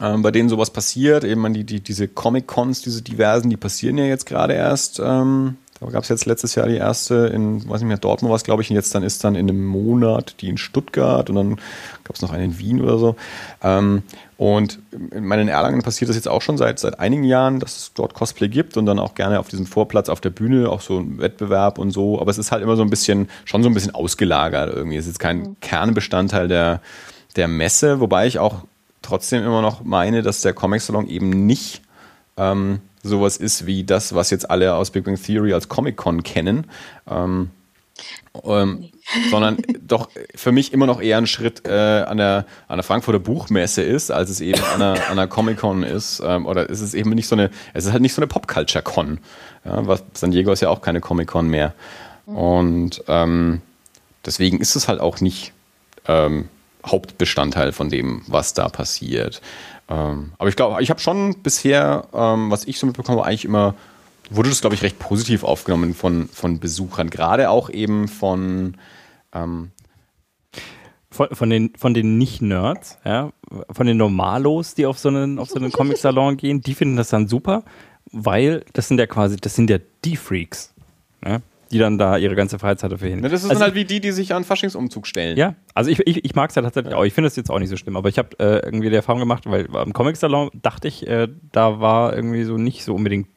Speaker 1: Ähm, bei denen sowas passiert, eben die, die, diese Comic-Cons, diese diversen, die passieren ja jetzt gerade erst. Ähm, da gab es jetzt letztes Jahr die erste in, weiß nicht mehr, Dortmund war es, glaube ich, und jetzt dann ist dann in einem Monat die in Stuttgart und dann gab es noch eine in Wien oder so. Ähm, und in meinen Erlangen passiert das jetzt auch schon seit, seit einigen Jahren, dass es dort Cosplay gibt und dann auch gerne auf diesem Vorplatz auf der Bühne auch so ein Wettbewerb und so. Aber es ist halt immer so ein bisschen, schon so ein bisschen ausgelagert irgendwie. Es ist jetzt kein mhm. Kernbestandteil der, der Messe, wobei ich auch trotzdem immer noch meine, dass der Comic Salon eben nicht ähm, sowas ist wie das, was jetzt alle aus Big Bang Theory als Comic-Con kennen. Ähm, ähm, sondern doch für mich immer noch eher ein Schritt äh, an, der, an der Frankfurter Buchmesse ist, als es eben an der, an der Comic-Con ist. Ähm, oder ist es eben nicht so eine, es ist halt nicht so eine Pop-Culture-Con. Ja, was, San Diego ist ja auch keine Comic-Con mehr. Und ähm, deswegen ist es halt auch nicht ähm, Hauptbestandteil von dem, was da passiert. Ähm, aber ich glaube, ich habe schon bisher, ähm, was ich so mitbekomme, eigentlich immer, wurde das, glaube ich, recht positiv aufgenommen von, von Besuchern. Gerade auch eben von, ähm,
Speaker 2: von, von, den, von den Nicht-Nerds, ja, von den Normalos, die auf so einen, so einen Comic-Salon gehen, die finden das dann super, weil das sind ja quasi, das sind ja die Freaks. Ja? Die dann da ihre ganze Freizeit dafür hin.
Speaker 1: Ja, das ist also halt wie die, die sich an Faschingsumzug stellen.
Speaker 2: Ja, also ich, ich, ich mag es ja tatsächlich auch. Ich finde es jetzt auch nicht so schlimm, aber ich habe äh, irgendwie die Erfahrung gemacht, weil am Comic-Salon dachte ich, äh, da war irgendwie so nicht so unbedingt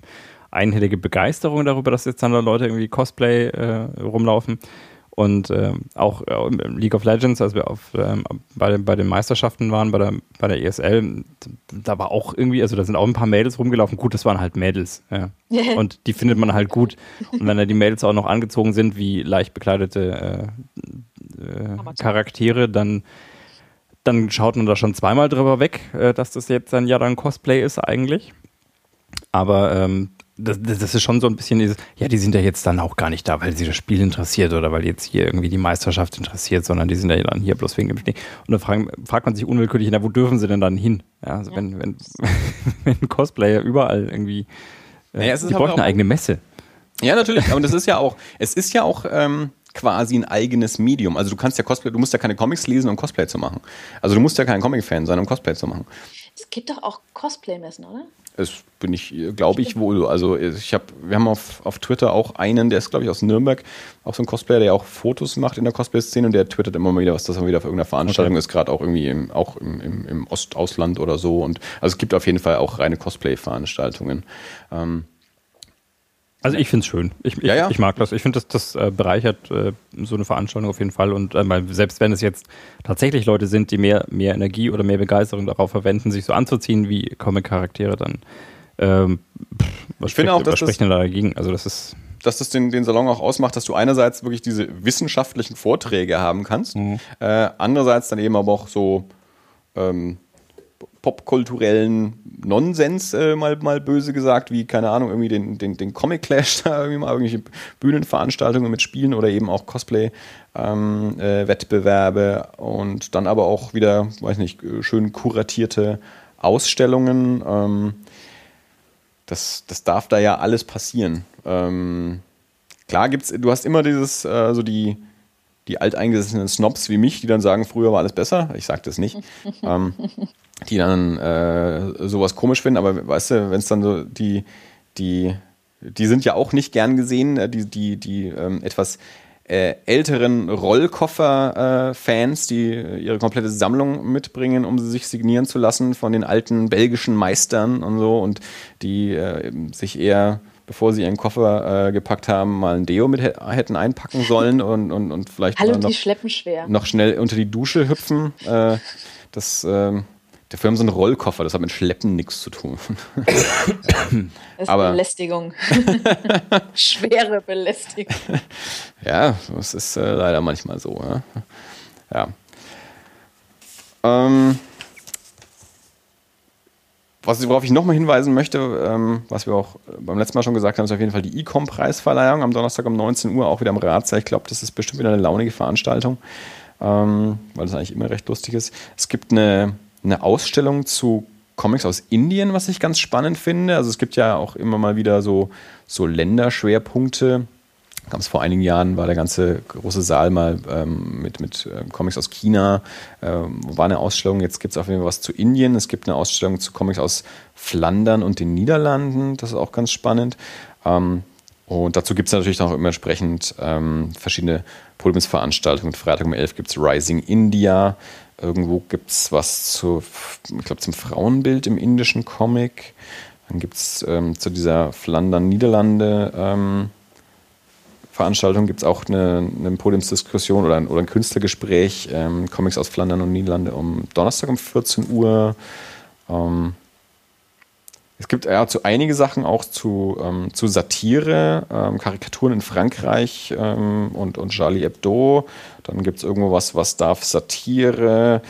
Speaker 2: einhellige Begeisterung darüber, dass jetzt dann da Leute irgendwie Cosplay äh, rumlaufen. Und ähm, auch äh, League of Legends, als wir auf, ähm, bei, bei den Meisterschaften waren, bei der, bei der ESL, da war auch irgendwie, also da sind auch ein paar Mädels rumgelaufen. Gut, das waren halt Mädels. Ja. Und die findet man halt gut. Und wenn da die Mädels auch noch angezogen sind wie leicht bekleidete äh, äh, Charaktere, dann, dann schaut man da schon zweimal drüber weg, äh, dass das jetzt dann ja dann Cosplay ist eigentlich. Aber ähm, das, das, ist schon so ein bisschen dieses, ja, die sind ja jetzt dann auch gar nicht da, weil sie das Spiel interessiert oder weil jetzt hier irgendwie die Meisterschaft interessiert, sondern die sind ja dann hier bloß wegen dem Schnee. Und dann fragt, fragt man sich unwillkürlich, na, wo dürfen sie denn dann hin? Ja, also ja. wenn, wenn, wenn Cosplayer überall irgendwie, äh, naja, die halt bräuchten eine eigene Messe.
Speaker 1: Ja, natürlich, aber das ist ja auch, es ist ja auch, ähm, quasi ein eigenes Medium. Also du kannst ja Cosplay, du musst ja keine Comics lesen, um Cosplay zu machen. Also du musst ja kein Comic-Fan sein, um Cosplay zu machen.
Speaker 3: Es gibt doch auch Cosplay-Messen, oder?
Speaker 1: Es bin ich, glaube ich, wohl. Also ich habe, wir haben auf, auf Twitter auch einen, der ist, glaube ich, aus Nürnberg, auch so ein Cosplayer, der auch Fotos macht in der Cosplay-Szene und der twittert immer mal wieder, was das mal wieder auf irgendeiner Veranstaltung okay. ist, gerade auch irgendwie im, auch im, im, im Ostausland oder so. Und also es gibt auf jeden Fall auch reine Cosplay-Veranstaltungen. Ähm,
Speaker 2: also ich finde es schön. Ich, ja, ja. ich, mag das. Ich finde, das, das äh, bereichert äh, so eine Veranstaltung auf jeden Fall. Und äh, selbst wenn es jetzt tatsächlich Leute sind, die mehr, mehr Energie oder mehr Begeisterung darauf verwenden, sich so anzuziehen wie Comic-Charaktere, dann ähm, pff, was,
Speaker 1: ich finde auch,
Speaker 2: was spricht denn da dagegen? Also das ist
Speaker 1: dass das den, den Salon auch ausmacht, dass du einerseits wirklich diese wissenschaftlichen Vorträge haben kannst, mhm. äh, andererseits dann eben aber auch so ähm, popkulturellen Nonsens, äh, mal, mal böse gesagt, wie, keine Ahnung, irgendwie den, den, den Comic Clash da irgendwie mal irgendwelche Bühnenveranstaltungen mit Spielen oder eben auch Cosplay-Wettbewerbe ähm, äh, und dann aber auch wieder, weiß nicht, schön kuratierte Ausstellungen. Ähm, das, das darf da ja alles passieren. Ähm, klar gibt's, du hast immer dieses, äh, so die, die alteingesessenen Snobs wie mich, die dann sagen, früher war alles besser. Ich sage das nicht. ähm, die dann äh, sowas komisch finden, aber weißt du, wenn es dann so die, die, die sind ja auch nicht gern gesehen, äh, die, die, die ähm, etwas äh, älteren Rollkoffer-Fans, äh, die ihre komplette Sammlung mitbringen, um sie sich signieren zu lassen von den alten belgischen Meistern und so und die äh, sich eher bevor sie ihren Koffer äh, gepackt haben, mal ein Deo mit hätten einpacken sollen und, und, und vielleicht
Speaker 3: Hallo,
Speaker 1: noch,
Speaker 3: die schleppen schwer.
Speaker 1: noch schnell unter die Dusche hüpfen. Äh, das, äh, der Firmen sind Rollkoffer, das hat mit Schleppen nichts zu tun.
Speaker 3: Das ist Aber, Belästigung. Schwere Belästigung.
Speaker 1: Ja, das ist äh, leider manchmal so. Ja. ja. Ähm, was, worauf ich nochmal hinweisen möchte, ähm, was wir auch beim letzten Mal schon gesagt haben, ist auf jeden Fall die E-Com-Preisverleihung am Donnerstag um 19 Uhr, auch wieder am Ratssaal. Ich glaube, das ist bestimmt wieder eine launige Veranstaltung, ähm, weil das eigentlich immer recht lustig ist. Es gibt eine, eine Ausstellung zu Comics aus Indien, was ich ganz spannend finde. Also es gibt ja auch immer mal wieder so, so Länderschwerpunkte gab vor einigen Jahren, war der ganze große Saal mal ähm, mit, mit äh, Comics aus China, ähm, war eine Ausstellung, jetzt gibt es auf jeden Fall was zu Indien, es gibt eine Ausstellung zu Comics aus Flandern und den Niederlanden, das ist auch ganz spannend. Ähm, und dazu gibt es natürlich auch immer entsprechend ähm, verschiedene Podiumsveranstaltungen. Freitag um 11 gibt es Rising India, irgendwo gibt es was zu, ich glaube, zum Frauenbild im indischen Comic. Dann gibt es ähm, zu dieser Flandern-Niederlande ähm, gibt es auch eine, eine Podiumsdiskussion oder ein, oder ein Künstlergespräch, ähm, Comics aus Flandern und Niederlande um Donnerstag um 14 Uhr. Ähm, es gibt ja zu einige Sachen auch zu, ähm, zu Satire, ähm, Karikaturen in Frankreich ähm, und, und Charlie Hebdo. Dann gibt es irgendwo was, was darf Satire,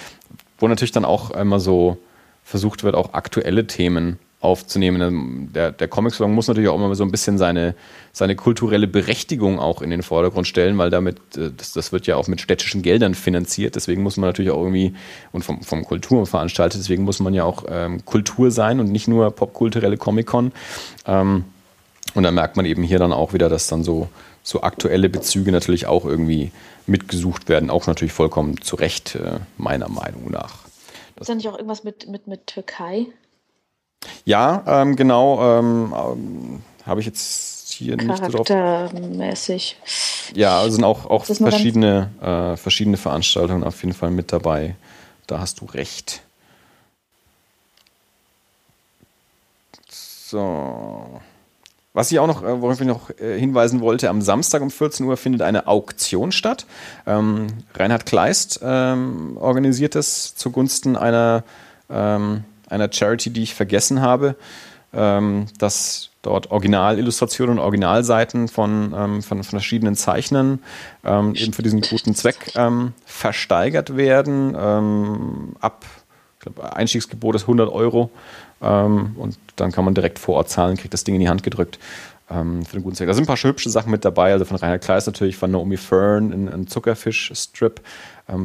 Speaker 1: wo natürlich dann auch einmal so versucht wird, auch aktuelle Themen aufzunehmen. Ähm, der, der Comic-Salon muss natürlich auch immer so ein bisschen seine, seine kulturelle Berechtigung auch in den Vordergrund stellen, weil damit, äh, das, das wird ja auch mit städtischen Geldern finanziert, deswegen muss man natürlich auch irgendwie, und vom, vom Kultur veranstaltet, deswegen muss man ja auch ähm, Kultur sein und nicht nur popkulturelle Comic-Con. Ähm, und dann merkt man eben hier dann auch wieder, dass dann so, so aktuelle Bezüge natürlich auch irgendwie mitgesucht werden, auch natürlich vollkommen zu Recht, äh, meiner Meinung nach.
Speaker 3: Ist da nicht auch irgendwas mit, mit, mit Türkei?
Speaker 1: Ja, ähm, genau. Ähm, ähm, Habe ich jetzt hier nicht
Speaker 3: drauf. Charaktermäßig.
Speaker 1: Ja, also sind auch, auch verschiedene, äh, verschiedene Veranstaltungen auf jeden Fall mit dabei. Da hast du recht. So. Was ich auch noch, äh, worauf ich noch äh, hinweisen wollte, am Samstag um 14 Uhr findet eine Auktion statt. Ähm, Reinhard Kleist ähm, organisiert das zugunsten einer ähm, einer Charity, die ich vergessen habe, ähm, dass dort Originalillustrationen und Originalseiten von, ähm, von, von, verschiedenen Zeichnern ähm, eben für diesen guten Zweck ähm, versteigert werden. Ähm, ab, ich glaube, Einstiegsgebot ist 100 Euro ähm, und dann kann man direkt vor Ort zahlen, kriegt das Ding in die Hand gedrückt. für den guten Zweck. Da sind ein paar hübsche Sachen mit dabei, also von Reinhard Kleist natürlich, von Naomi Fern, ein, ein Zuckerfisch-Strip,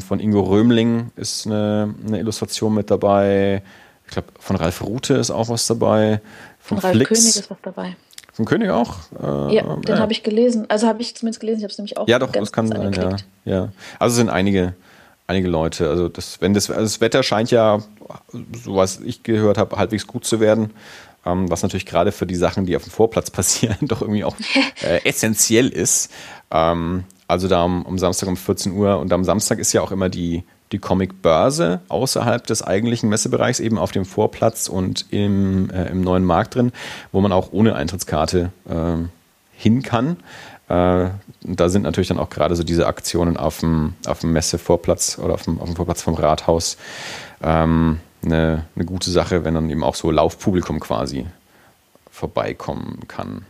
Speaker 1: von Ingo Römling ist eine, eine Illustration mit dabei, ich glaube, von Ralf Rute ist auch was dabei.
Speaker 3: Von, von Ralf Flix. König ist was dabei.
Speaker 1: Von König auch?
Speaker 3: Äh, ja, den ja. habe ich gelesen. Also habe ich zumindest gelesen. Ich habe es nämlich auch
Speaker 1: Ja, doch, das kann sein, ja, ja. Also sind einige, einige Leute. Also das, wenn das, also das Wetter scheint ja, so was ich gehört habe, halbwegs gut zu werden. Ähm, was natürlich gerade für die Sachen, die auf dem Vorplatz passieren, doch irgendwie auch äh, essentiell ist. Ähm, also da um, um Samstag um 14 Uhr und am Samstag ist ja auch immer die die Comic-Börse außerhalb des eigentlichen Messebereichs, eben auf dem Vorplatz und im, äh, im neuen Markt drin, wo man auch ohne Eintrittskarte äh, hin kann. Äh, da sind natürlich dann auch gerade so diese Aktionen auf dem, auf dem Messevorplatz oder auf dem, auf dem Vorplatz vom Rathaus ähm, eine, eine gute Sache, wenn dann eben auch so Laufpublikum quasi vorbeikommen kann.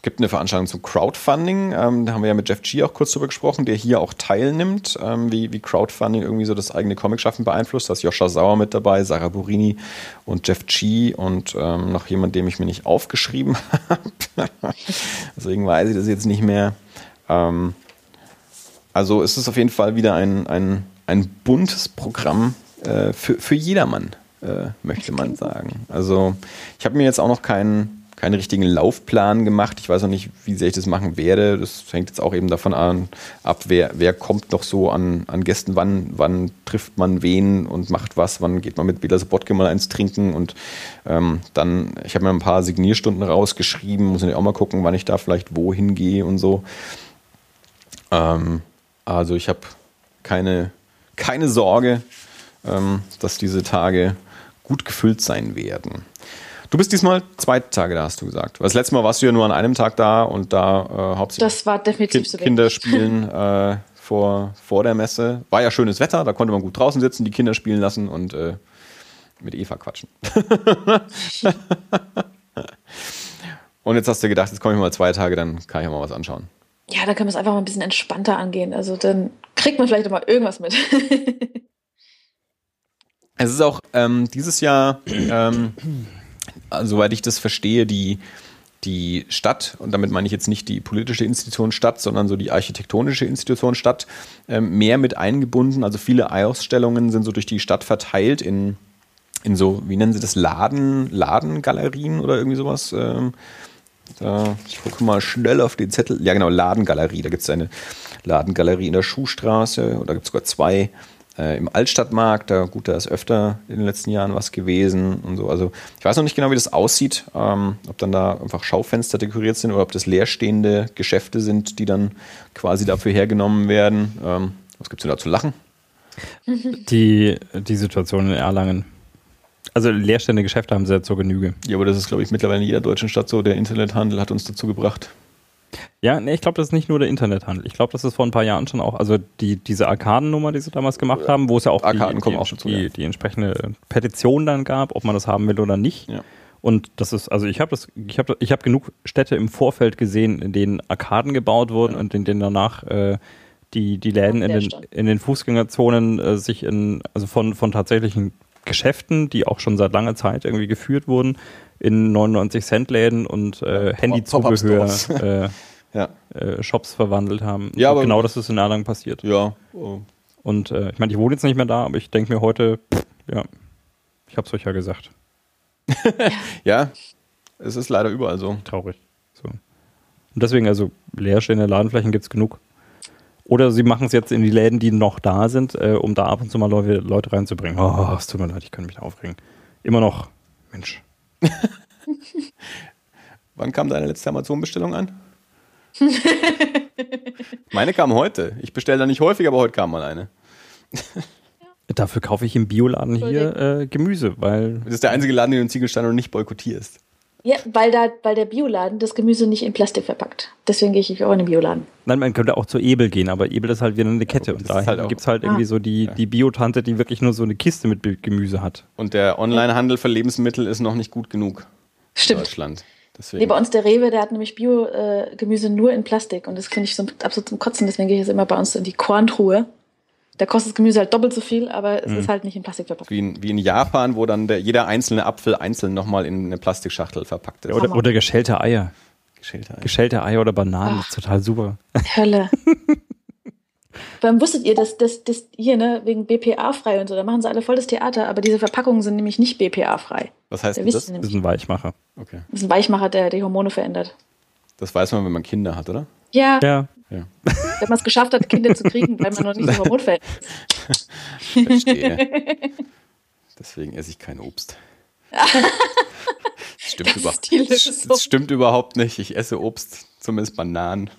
Speaker 1: Es gibt eine Veranstaltung zum Crowdfunding. Ähm, da haben wir ja mit Jeff G auch kurz drüber gesprochen, der hier auch teilnimmt, ähm, wie, wie Crowdfunding irgendwie so das eigene Comic-Schaffen beeinflusst. Da ist Joscha Sauer mit dabei, Sarah Burini und Jeff G und ähm, noch jemand, dem ich mir nicht aufgeschrieben habe. Deswegen weiß ich das jetzt nicht mehr. Ähm, also es ist auf jeden Fall wieder ein, ein, ein buntes Programm äh, für, für jedermann, äh, möchte man sagen. Also ich habe mir jetzt auch noch keinen keinen richtigen Laufplan gemacht. Ich weiß noch nicht, wie sehr ich das machen werde. Das hängt jetzt auch eben davon an, ab, wer, wer kommt noch so an, an Gästen, wann, wann trifft man wen und macht was, wann geht man mit Bela Sobotke mal eins trinken und ähm, dann, ich habe mir ein paar Signierstunden rausgeschrieben, muss ich auch mal gucken, wann ich da vielleicht wohin gehe und so. Ähm, also ich habe keine, keine Sorge, ähm, dass diese Tage gut gefüllt sein werden. Du bist diesmal zwei Tage da, hast du gesagt. Weil das letzte Mal warst du ja nur an einem Tag da und da äh, hauptsächlich
Speaker 3: das war definitiv
Speaker 1: kind, so Kinder spielen äh, vor, vor der Messe. War ja schönes Wetter, da konnte man gut draußen sitzen, die Kinder spielen lassen und äh, mit Eva quatschen. und jetzt hast du gedacht, jetzt komme ich mal zwei Tage, dann kann ich mal was anschauen.
Speaker 3: Ja, dann können wir es einfach mal ein bisschen entspannter angehen. Also dann kriegt man vielleicht auch mal irgendwas mit.
Speaker 1: es ist auch ähm, dieses Jahr ähm, soweit ich das verstehe, die, die Stadt, und damit meine ich jetzt nicht die politische Institution Stadt, sondern so die architektonische Institution Stadt, ähm, mehr mit eingebunden. Also viele Ausstellungen sind so durch die Stadt verteilt in, in so, wie nennen sie das, Laden, Ladengalerien oder irgendwie sowas. Ähm, da, ich gucke mal schnell auf den Zettel. Ja, genau, Ladengalerie. Da gibt es eine Ladengalerie in der Schuhstraße, oder gibt es sogar zwei äh, im Altstadtmarkt, da gut, da ist öfter in den letzten Jahren was gewesen und so. Also ich weiß noch nicht genau, wie das aussieht, ähm, ob dann da einfach Schaufenster dekoriert sind oder ob das leerstehende Geschäfte sind, die dann quasi dafür hergenommen werden. Ähm, was gibt es denn da zu lachen?
Speaker 2: Die, die Situation in Erlangen. Also leerstehende Geschäfte haben sie ja zur Genüge.
Speaker 1: Ja, aber das ist, glaube ich, mittlerweile in jeder deutschen Stadt so. Der Internethandel hat uns dazu gebracht.
Speaker 2: Ja, nee, ich glaube, das ist nicht nur der Internethandel. Ich glaube, das ist vor ein paar Jahren schon auch, also die, diese Arkadennummer, die sie damals gemacht haben, wo es ja auch
Speaker 1: Arkaden
Speaker 2: die,
Speaker 1: kommen
Speaker 2: die,
Speaker 1: auch schon zu,
Speaker 2: die,
Speaker 1: ja.
Speaker 2: die entsprechende Petition dann gab, ob man das haben will oder nicht.
Speaker 1: Ja.
Speaker 2: Und das ist, also ich habe das, ich habe ich hab genug Städte im Vorfeld gesehen, in denen Arkaden gebaut wurden und in denen danach äh, die, die Läden in den, in den Fußgängerzonen äh, sich in, also von, von tatsächlichen Geschäften, die auch schon seit langer Zeit irgendwie geführt wurden, in 99 Cent Läden und äh, Handyzubehör äh,
Speaker 1: ja.
Speaker 2: äh, Shops verwandelt haben.
Speaker 1: Ja, aber
Speaker 2: genau das ist in Erlangen passiert.
Speaker 1: Ja. Oh.
Speaker 2: Und äh, ich meine, ich wohne jetzt nicht mehr da, aber ich denke mir heute, pff, ja, ich habe es euch ja gesagt.
Speaker 1: ja, es ist leider überall so.
Speaker 2: Traurig. So. Und deswegen, also leerstehende Ladenflächen gibt es genug. Oder sie machen es jetzt in die Läden, die noch da sind, äh, um da ab und zu mal Leute, Leute reinzubringen. Oh, es tut mir leid, ich kann mich da aufregen. Immer noch, Mensch.
Speaker 1: Wann kam deine letzte Amazon-Bestellung an? Meine kam heute. Ich bestelle da nicht häufig, aber heute kam mal eine.
Speaker 2: Dafür kaufe ich im Bioladen hier äh, Gemüse, weil.
Speaker 1: Das ist der einzige Laden, den du in Ziegelstein noch nicht boykottierst.
Speaker 3: Ja, weil, da, weil der Bioladen das Gemüse nicht in Plastik verpackt. Deswegen gehe ich auch in den Bioladen.
Speaker 2: Nein, man könnte auch zur Ebel gehen, aber Ebel ist halt wieder eine Kette.
Speaker 1: Ja,
Speaker 2: und da
Speaker 1: halt
Speaker 2: gibt es halt irgendwie
Speaker 3: Ah.
Speaker 2: so die, die Biotante, die wirklich nur so eine Kiste mit Gemüse hat.
Speaker 1: Und der Onlinehandel für Lebensmittel ist noch nicht gut genug in
Speaker 3: Stimmt.
Speaker 1: Deutschland. Deswegen.
Speaker 3: Nee, bei uns der Rewe, der hat nämlich Bio-Gemüse nur in Plastik und das finde ich so absolut zum Kotzen. Deswegen gehe ich jetzt immer bei uns in die Korntruhe. Da kostet das Gemüse halt doppelt so viel, aber es ist halt nicht in Plastik verpackt.
Speaker 1: wie, in, wie in Japan, wo dann der, jeder einzelne Apfel einzeln nochmal in eine Plastikschachtel verpackt ist.
Speaker 2: Oder, oder geschälte Eier.
Speaker 1: Geschälte Eier.
Speaker 2: Geschälte Eier oder Bananen,
Speaker 3: Ach.
Speaker 2: total super.
Speaker 3: Hölle. Warum wusstet ihr, dass das hier, ne, wegen BPA-frei und so, da machen sie alle voll das Theater, aber diese Verpackungen sind nämlich nicht BPA-frei.
Speaker 1: Was heißt
Speaker 3: wisst
Speaker 1: das?
Speaker 2: Das ist ein Weichmacher.
Speaker 1: Okay.
Speaker 3: Das ist ein Weichmacher, der die Hormone verändert.
Speaker 1: Das weiß man, wenn man Kinder hat, oder?
Speaker 3: Ja,
Speaker 2: Ja.
Speaker 1: Ja.
Speaker 3: wenn man es geschafft hat, Kinder zu kriegen, weil man noch nicht so hormonfällig ist.
Speaker 1: Verstehe. Deswegen esse ich kein Obst. Das stimmt, über das stimmt überhaupt nicht. Ich esse Obst, zumindest Bananen.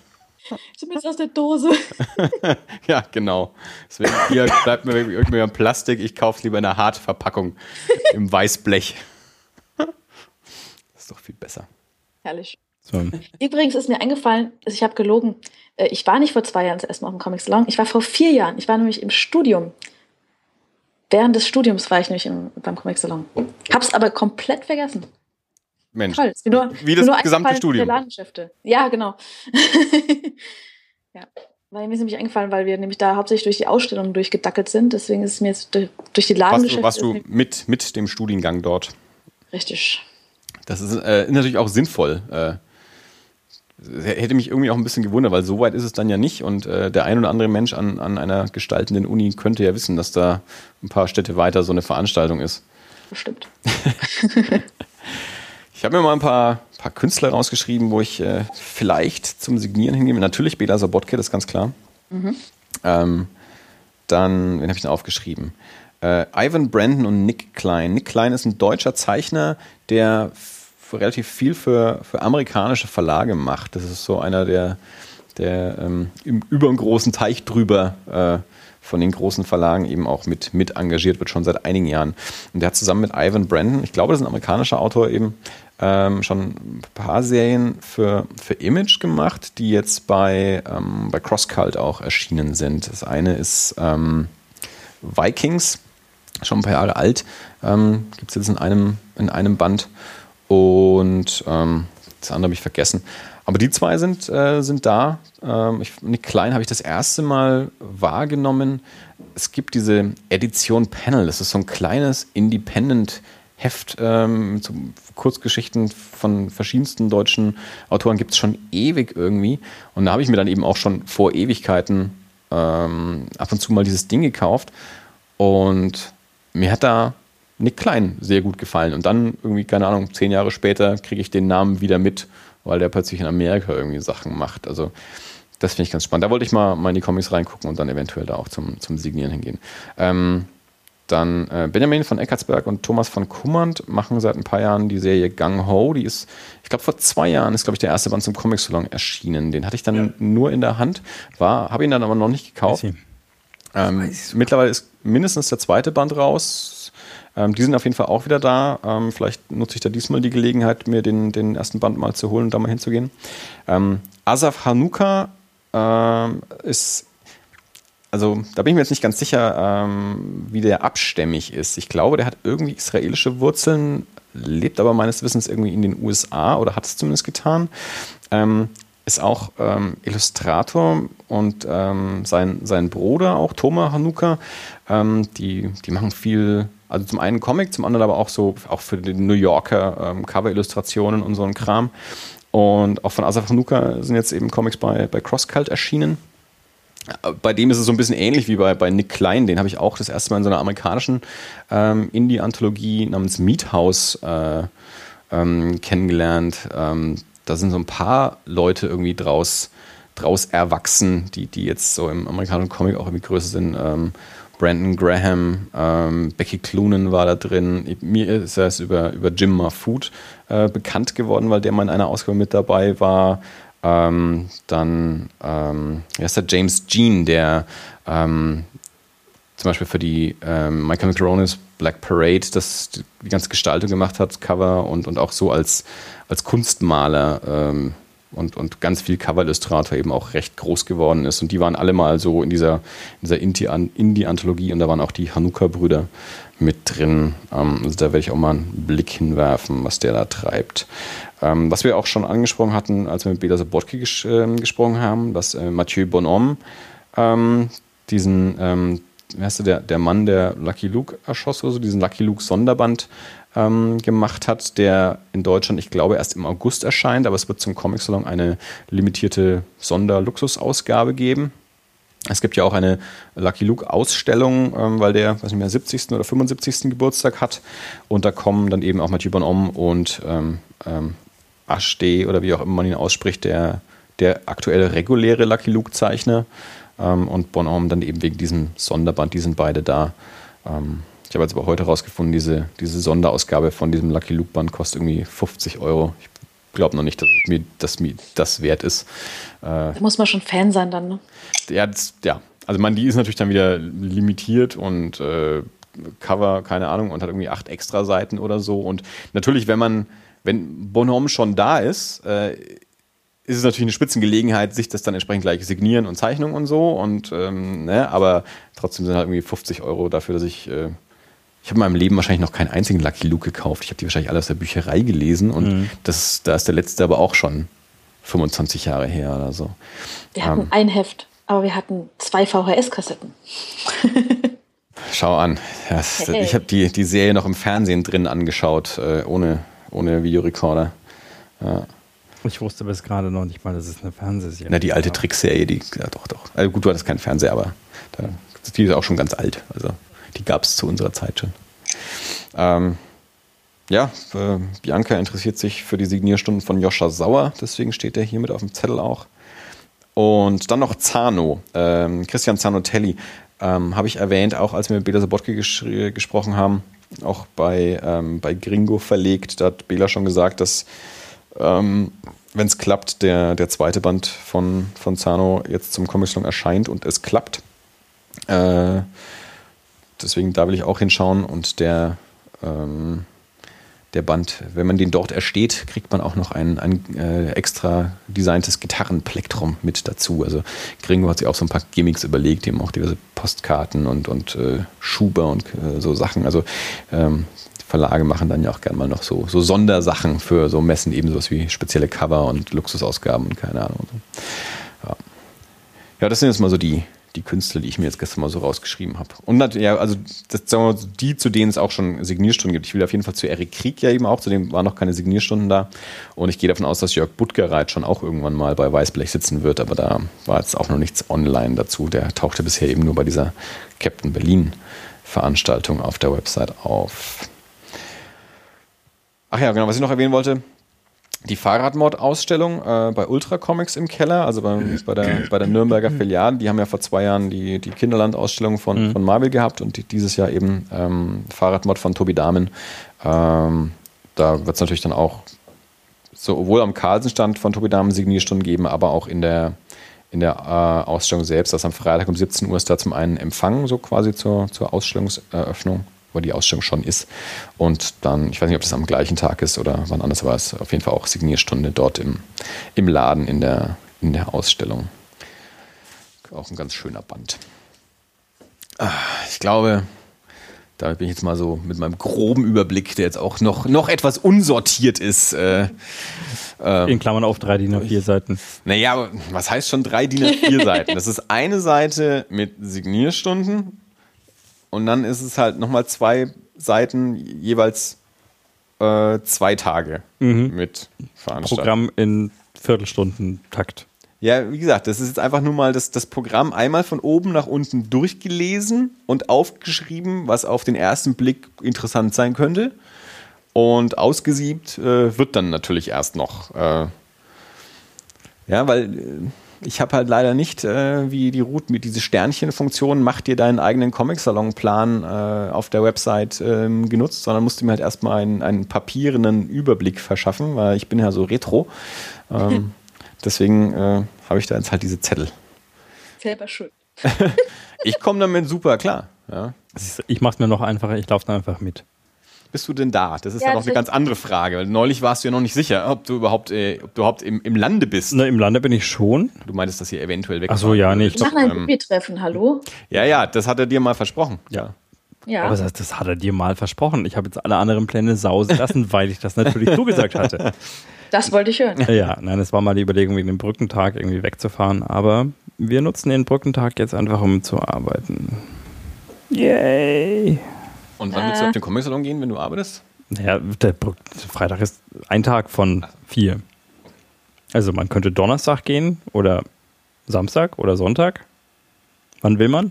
Speaker 3: Zumindest aus der Dose.
Speaker 1: Ja, genau. Deswegen hier bleibt mir irgendwie ein Plastik. Ich kaufe es lieber in einer Hartverpackung im Weißblech. Das ist doch viel besser.
Speaker 3: Herrlich.
Speaker 2: So.
Speaker 3: Übrigens ist mir eingefallen, ich habe gelogen. Äh, Ich war nicht vor zwei Jahren das erste Mal auf dem Comic Salon. Ich war vor vier Jahren. Ich war nämlich im Studium. Während des Studiums war ich nämlich im, beim Comic Salon. Hab's aber komplett vergessen.
Speaker 1: Mensch.
Speaker 3: Toll. Nur,
Speaker 1: Wie das gesamte Studium.
Speaker 3: Ladengeschäfte. Ja, genau. ja. Weil mir ist nämlich eingefallen, weil wir nämlich da hauptsächlich durch die Ausstellung durchgedackelt sind. Deswegen ist es mir jetzt durch, durch die
Speaker 1: Warst du,
Speaker 3: Ladengeschäfte.
Speaker 1: warst du
Speaker 3: ist mir-
Speaker 1: mit, mit dem Studiengang dort?
Speaker 3: Richtig.
Speaker 1: Das ist äh, natürlich auch sinnvoll. Äh, hätte mich irgendwie auch ein bisschen gewundert, weil so weit ist es dann ja nicht. Und äh, der ein oder andere Mensch an, an einer gestaltenden Uni könnte ja wissen, dass da ein paar Städte weiter so eine Veranstaltung ist.
Speaker 3: Bestimmt.
Speaker 1: Ich habe mir mal ein paar, paar Künstler rausgeschrieben, wo ich äh, vielleicht zum Signieren hingehe. Natürlich Bela Sobotke, das ist ganz klar. Ähm, dann, wen habe ich denn aufgeschrieben? Äh, Ivan Brandon und Nick Klein. Nick Klein ist ein deutscher Zeichner, der relativ viel für, für amerikanische Verlage macht. Das ist so einer der, der ähm, im, über einen großen Teich drüber äh, von den großen Verlagen eben auch mit, mit engagiert wird, schon seit einigen Jahren. Und der hat zusammen mit Ivan Brandon, ich glaube, das ist ein amerikanischer Autor eben, ähm, schon ein paar Serien für, für Image gemacht, die jetzt bei, ähm, bei CrossCult auch erschienen sind. Das eine ist ähm, Vikings, schon ein paar Jahre alt, ähm, gibt es jetzt in einem, in einem Band. Und ähm, das andere habe ich vergessen. Aber die zwei sind, äh, sind da. Ähm, ich, Nick Klein habe ich das erste Mal wahrgenommen. Es gibt diese Edition Panel. Das ist so ein kleines Independent-Heft ähm, zu Kurzgeschichten von verschiedensten deutschen Autoren. Gibt es schon ewig irgendwie. Und da habe ich mir dann eben auch schon vor Ewigkeiten ähm, ab und zu mal dieses Ding gekauft. Und mir hat da Nick Klein sehr gut gefallen. Und dann irgendwie, keine Ahnung, zehn Jahre später kriege ich den Namen wieder mit, weil der plötzlich in Amerika irgendwie Sachen macht. Also das finde ich ganz spannend. Da wollte ich mal, mal in die Comics reingucken und dann eventuell da auch zum, zum Signieren hingehen. Ähm, dann äh, Benjamin von Eckartsberg und Thomas von Kummernd machen seit ein paar Jahren die Serie Gang Ho. Die ist, ich glaube, vor zwei Jahren ist, glaube ich, der erste Band zum Comic Salon erschienen. Den hatte ich dann nur in der Hand, war, habe ihn dann aber noch nicht gekauft. Ähm, mittlerweile ist mindestens der zweite Band raus. Ähm, die sind auf jeden Fall auch wieder da. Ähm, vielleicht nutze ich da diesmal die Gelegenheit, mir den, den ersten Band mal zu holen und da mal hinzugehen. Ähm, Asaf Hanuka ähm, ist, also da bin ich mir jetzt nicht ganz sicher, ähm, wie der abstämmig ist. Ich glaube, der hat irgendwie israelische Wurzeln, lebt aber meines Wissens irgendwie in den USA oder hat es zumindest getan. Ähm, ist auch ähm, Illustrator und ähm, sein, sein Bruder auch, Thomas Hanuka, ähm, die, die machen viel, also zum einen Comic, zum anderen aber auch so, auch für den New Yorker ähm, Cover-Illustrationen und so ein Kram. Und auch von Asaf Hanuka sind jetzt eben Comics bei, bei CrossCult erschienen. Bei dem ist es so ein bisschen ähnlich wie bei, bei Nick Klein. Den habe ich auch das erste Mal in so einer amerikanischen ähm, Indie-Anthologie namens Meat House äh, ähm, kennengelernt. Da sind so ein paar Leute irgendwie draus, draus erwachsen, die, die jetzt so im amerikanischen Comic auch irgendwie größer sind. Ähm, Brandon Graham, ähm, Becky Cloonan war da drin. Mir ist er über, über Jim Mahfood äh, bekannt geworden, weil der mal in einer Ausgabe mit dabei war. Ähm, dann ähm, ist der James Jean, der ähm, zum Beispiel für die ähm, My Chemical Romance Black Parade das die ganze Gestaltung gemacht hat, Cover und, und auch so als, als Kunstmaler ähm, und, und ganz viel Cover-Illustrator eben auch recht groß geworden ist. Und die waren alle mal so in dieser, in dieser Indie-Anthologie und da waren auch die Hanukkah-Brüder mit drin. Ähm, also da werde ich auch mal einen Blick hinwerfen, was der da treibt. Ähm, was wir auch schon angesprochen hatten, als wir mit Bela Sobotke ges äh, gesprochen haben, dass äh, Mathieu Bonhomme ähm, diesen, wie heißt der, der, Mann, der Lucky Luke erschoss oder so, diesen Lucky Luke Sonderband ähm, gemacht hat, der in Deutschland, ich glaube, erst im August erscheint, aber es wird zum Comic Salon eine limitierte Sonderluxusausgabe geben. Es gibt ja auch eine Lucky Luke-Ausstellung, ähm, weil der, weiß nicht mehr, 70. oder 75. Geburtstag hat. Und da kommen dann eben auch Mathieu Bonhomme und ähm, ähm, Ashday oder wie auch immer man ihn ausspricht, der, der aktuelle reguläre Lucky Luke-Zeichner. Ähm, und Bonhomme dann eben wegen diesem Sonderband, die sind beide da. Ähm, ich habe jetzt aber heute rausgefunden, diese, diese Sonderausgabe von diesem Lucky Luke-Band kostet irgendwie 50 Euro. Ich glaube noch nicht, dass mir, dass mir das wert ist. Äh,
Speaker 3: Da muss man schon Fan sein dann, ne?
Speaker 1: ja, das, ja, also man, die ist natürlich dann wieder limitiert und äh, Cover, keine Ahnung, und hat irgendwie acht extra Seiten oder so. Und natürlich, wenn man, wenn Bonhomme schon da ist, äh, ist es natürlich eine Spitzengelegenheit, sich das dann entsprechend gleich signieren und Zeichnung und so. Und ähm, ne, aber trotzdem sind halt irgendwie 50 Euro dafür, dass ich äh, ich habe in meinem Leben wahrscheinlich noch keinen einzigen Lucky Luke gekauft. Ich habe die wahrscheinlich alle aus der Bücherei gelesen und
Speaker 2: Mhm.
Speaker 1: das, da ist der letzte aber auch schon 25 Jahre her oder so.
Speaker 3: Wir hatten
Speaker 1: Ähm.
Speaker 3: ein Heft, aber wir hatten zwei VHS-Kassetten.
Speaker 1: Schau an. Das,
Speaker 3: Hey.
Speaker 1: Ich habe die, die Serie noch im Fernsehen drin angeschaut, äh, ohne, ohne Videorekorder.
Speaker 2: Ich wusste bis gerade noch nicht mal, dass es eine Fernsehserie
Speaker 1: Na, die alte
Speaker 2: war.
Speaker 1: Trickserie, die, ja doch, doch. Also gut, du hattest keinen Fernseher, aber da, die ist auch schon ganz alt. Also die gab es zu unserer Zeit schon. Ähm, ja, äh, Bianca interessiert sich für die Signierstunden von Joscha Sauer, deswegen steht er hier mit auf dem Zettel auch. Und dann noch Zano, ähm, Christian Zanotelli, ähm, habe ich erwähnt, auch als wir mit Bela Sobotke gesch- gesprochen haben, auch bei, ähm, bei Gringo verlegt. Da hat Bela schon gesagt, dass ähm, wenn es klappt, der, der zweite Band von, von Zano jetzt zum Comic-Salon erscheint und es klappt. Äh, deswegen da will ich auch hinschauen und der, ähm, der Band, wenn man den dort ersteht, kriegt man auch noch ein, ein äh, extra designtes Gitarrenplektrum mit dazu. Also Gringo hat sich auch so ein paar Gimmicks überlegt, die haben auch diverse Postkarten und, und äh, Schuber und äh, so Sachen. Also ähm, Verlage machen dann ja auch gerne mal noch so, so Sondersachen für so Messen, eben sowas wie spezielle Cover und Luxusausgaben und keine Ahnung. Ja, ja das sind jetzt mal so die, die Künstler, die ich mir jetzt gestern mal so rausgeschrieben habe. Und nat- ja, also das, sagen wir mal, so die, zu denen es auch schon Signierstunden gibt. Ich will auf jeden Fall zu Erik Krieg ja eben auch, zu dem waren noch keine Signierstunden da. Und ich gehe davon aus, dass Jörg Buttgereit schon auch irgendwann mal bei Weißblech sitzen wird, aber da war jetzt auch noch nichts online dazu. Der tauchte bisher eben nur bei dieser Captain Berlin Veranstaltung auf der Website auf. Ach ja, genau, was ich noch erwähnen wollte, die Fahrradmord-Ausstellung äh, bei Ultra Comics im Keller, also bei, bei, der, bei der Nürnberger Filiale. Die haben ja vor zwei Jahren die, die Kinderland-Ausstellung von, von Marvel gehabt und die, dieses Jahr eben ähm, Fahrradmord von Tobi Dahmen. Ähm, da wird es natürlich dann auch sowohl am Carlsen-Stand von Tobi Dahmen Signierstunden geben, aber auch in der, in der äh, Ausstellung selbst. Das am Freitag um 17 Uhr ist da zum einen Empfang, so quasi zur, zur Ausstellungseröffnung, wo die Ausstellung schon ist. Und dann, ich weiß nicht, ob das am gleichen Tag ist oder wann anders, aber es auf jeden Fall auch Signierstunde dort im, im Laden in der, in der Ausstellung. Auch ein ganz schöner Band. Ah, Ich glaube, damit bin ich jetzt mal so mit meinem groben Überblick, der jetzt auch noch, noch etwas unsortiert ist. Äh,
Speaker 2: In Klammern auf drei DIN A4 Seiten.
Speaker 1: naja, was heißt schon drei DIN A4 Seiten? Das ist eine Seite mit Signierstunden und dann ist es halt nochmal zwei Seiten, jeweils äh, zwei Tage mit Veranstaltungen.
Speaker 2: Programm in Viertelstunden-Takt.
Speaker 1: Ja, wie gesagt, das ist jetzt einfach nur mal das, das Programm einmal von oben nach unten durchgelesen und aufgeschrieben, was auf den ersten Blick interessant sein könnte. Und ausgesiebt äh, wird dann natürlich erst noch. Äh, ja, weil äh, ich habe halt leider nicht, äh, wie die Root mit diese Sternchenfunktion, mach dir deinen eigenen Comic-Salon-Plan äh, auf der Website ähm, genutzt, sondern musste mir halt erstmal einen, einen papierenden Überblick verschaffen, weil ich bin ja so retro. Ähm, deswegen äh, habe ich da jetzt halt diese Zettel.
Speaker 3: Selber schuld.
Speaker 1: Ich komme damit super klar. Ja.
Speaker 2: Ich mache es mir noch einfacher, ich laufe da einfach mit.
Speaker 1: Bist du denn da? Das ist
Speaker 3: Ja,
Speaker 1: ja, noch eine ganz andere Frage. Weil neulich warst du ja noch nicht sicher, ob du überhaupt, äh, ob du überhaupt im, im Lande bist.
Speaker 2: Na, Im Lande bin ich schon.
Speaker 1: Du meintest, dass ihr eventuell weg
Speaker 2: Ach so, ja, nee, ich
Speaker 3: Wir machen ein
Speaker 1: ähm,
Speaker 3: Bubi-Treffen, hallo?
Speaker 1: Ja, ja, das hat er dir mal versprochen.
Speaker 2: Ja.
Speaker 3: Ja.
Speaker 2: Aber das, das hat er dir mal versprochen. Ich habe jetzt alle anderen Pläne sausen lassen, weil ich das natürlich zugesagt hatte.
Speaker 3: Das wollte ich hören.
Speaker 2: Ja, nein, es war mal die Überlegung, wegen dem Brückentag irgendwie wegzufahren. Aber wir nutzen den Brückentag jetzt einfach, um zu arbeiten. Yay!
Speaker 1: Und wann willst du auf den Comic-Salon gehen, wenn du arbeitest?
Speaker 2: Naja, der Freitag ist ein Tag von vier. Also man könnte Donnerstag gehen oder Samstag oder Sonntag. Wann will man?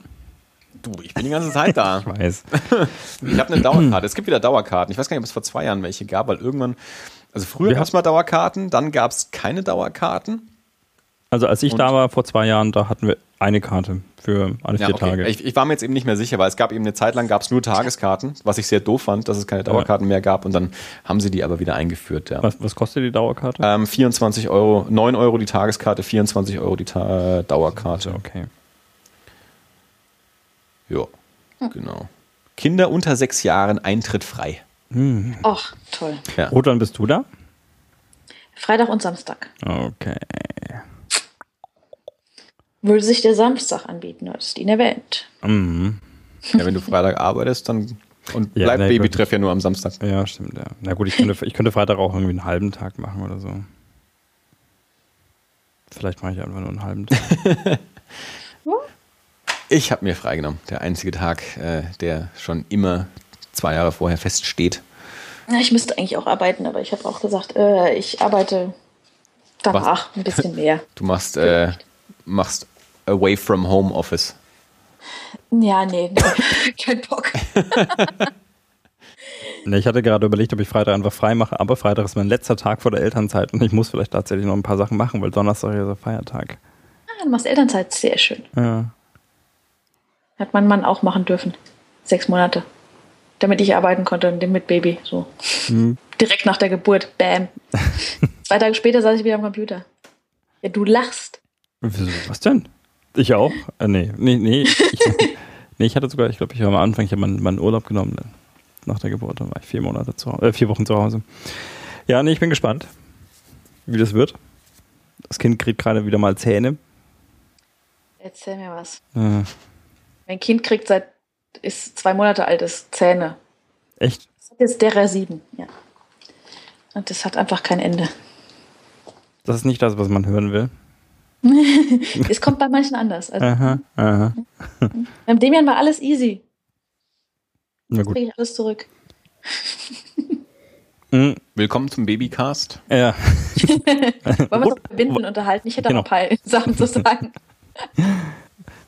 Speaker 1: Du, ich bin die ganze Zeit da.
Speaker 2: Ich weiß.
Speaker 1: Ich habe eine Dauerkarte. Es gibt wieder Dauerkarten. Ich weiß gar nicht, ob es vor zwei Jahren welche gab, weil irgendwann, also früher gab es mal Dauerkarten, dann gab es keine Dauerkarten.
Speaker 2: Also als ich
Speaker 1: Und-
Speaker 2: da war vor zwei Jahren, da hatten wir eine Karte für alle vier
Speaker 1: Ja, okay.
Speaker 2: Tage.
Speaker 1: Ich, ich war mir jetzt eben nicht mehr sicher, weil es gab eben eine Zeit lang gab es nur Tageskarten, was ich sehr doof fand, dass es keine Dauerkarten mehr gab und dann haben sie die aber wieder eingeführt. Ja.
Speaker 2: was, was kostet die Dauerkarte?
Speaker 1: Ähm, 24 Euro, 9 Euro die Tageskarte, 24 Euro die Ta äh, Dauerkarte.
Speaker 2: Okay.
Speaker 1: Ja, genau. Kinder unter sechs Jahren Eintritt frei.
Speaker 3: Ach, toll.
Speaker 1: Ja.
Speaker 2: Rot, wann bist du da?
Speaker 3: Freitag und Samstag.
Speaker 2: Okay.
Speaker 3: Würde sich der Samstag anbieten, ist ihn erwähnt.
Speaker 2: Mhm.
Speaker 1: ja, wenn du Freitag arbeitest, dann Und
Speaker 2: Ja,
Speaker 1: bleibt
Speaker 2: nee,
Speaker 1: Babytreff ja nur am Samstag.
Speaker 2: Ja, stimmt, ja. Na gut, ich könnte, ich könnte Freitag auch irgendwie einen halben Tag machen oder so. Vielleicht mache ich einfach nur einen halben Tag.
Speaker 1: Ich habe mir freigenommen. Der einzige Tag, äh, der schon immer zwei Jahre vorher feststeht.
Speaker 3: Ja, ich müsste eigentlich auch arbeiten, aber ich habe auch gesagt, äh, ich arbeite danach ein bisschen mehr.
Speaker 1: Du machst, äh, machst Away from Home Office.
Speaker 3: Ja, nee, nee. kein Bock.
Speaker 2: Nee, ich hatte gerade überlegt, ob ich Freitag einfach frei mache, aber Freitag ist mein letzter Tag vor der Elternzeit und ich muss vielleicht tatsächlich noch ein paar Sachen machen, weil Donnerstag ist der Feiertag.
Speaker 3: Ah, du machst Elternzeit, sehr schön.
Speaker 2: Ja.
Speaker 3: Hat mein Mann auch machen dürfen. Sechs Monate. Damit ich arbeiten konnte, mit Baby. So. Direkt nach der Geburt. Bam. Zwei Tage später saß ich wieder am Computer. Ja, du lachst.
Speaker 2: Wieso, was denn? Ich auch? Äh, nee, nee, nee. Ich, nee, ich hatte sogar, ich glaube, ich war am Anfang, ich habe meinen, meinen Urlaub genommen nach der Geburt, dann war ich vier Monate zu Hause, äh, vier Wochen zu Hause. Ja, nee, ich bin gespannt, wie das wird. Das Kind kriegt gerade wieder mal Zähne.
Speaker 3: Erzähl mir was.
Speaker 2: Äh,
Speaker 3: Mein Kind kriegt seit, ist zwei Monate alt, ist Zähne.
Speaker 2: echt?
Speaker 3: Das jetzt derer sieben, ja. Und das hat einfach kein Ende.
Speaker 2: Das ist nicht das, was man hören will.
Speaker 3: Es kommt bei manchen anders. Also,
Speaker 2: Aha, aha.
Speaker 3: beim Demian war alles easy.
Speaker 2: Na gut.
Speaker 3: Kriege ich alles zurück.
Speaker 2: Mhm.
Speaker 1: Willkommen zum Babycast.
Speaker 2: Ja.
Speaker 3: Wollen wir uns
Speaker 2: Gut.
Speaker 3: auf Binden unterhalten? Ich hätte
Speaker 2: Genau.
Speaker 3: noch ein paar Sachen zu sagen.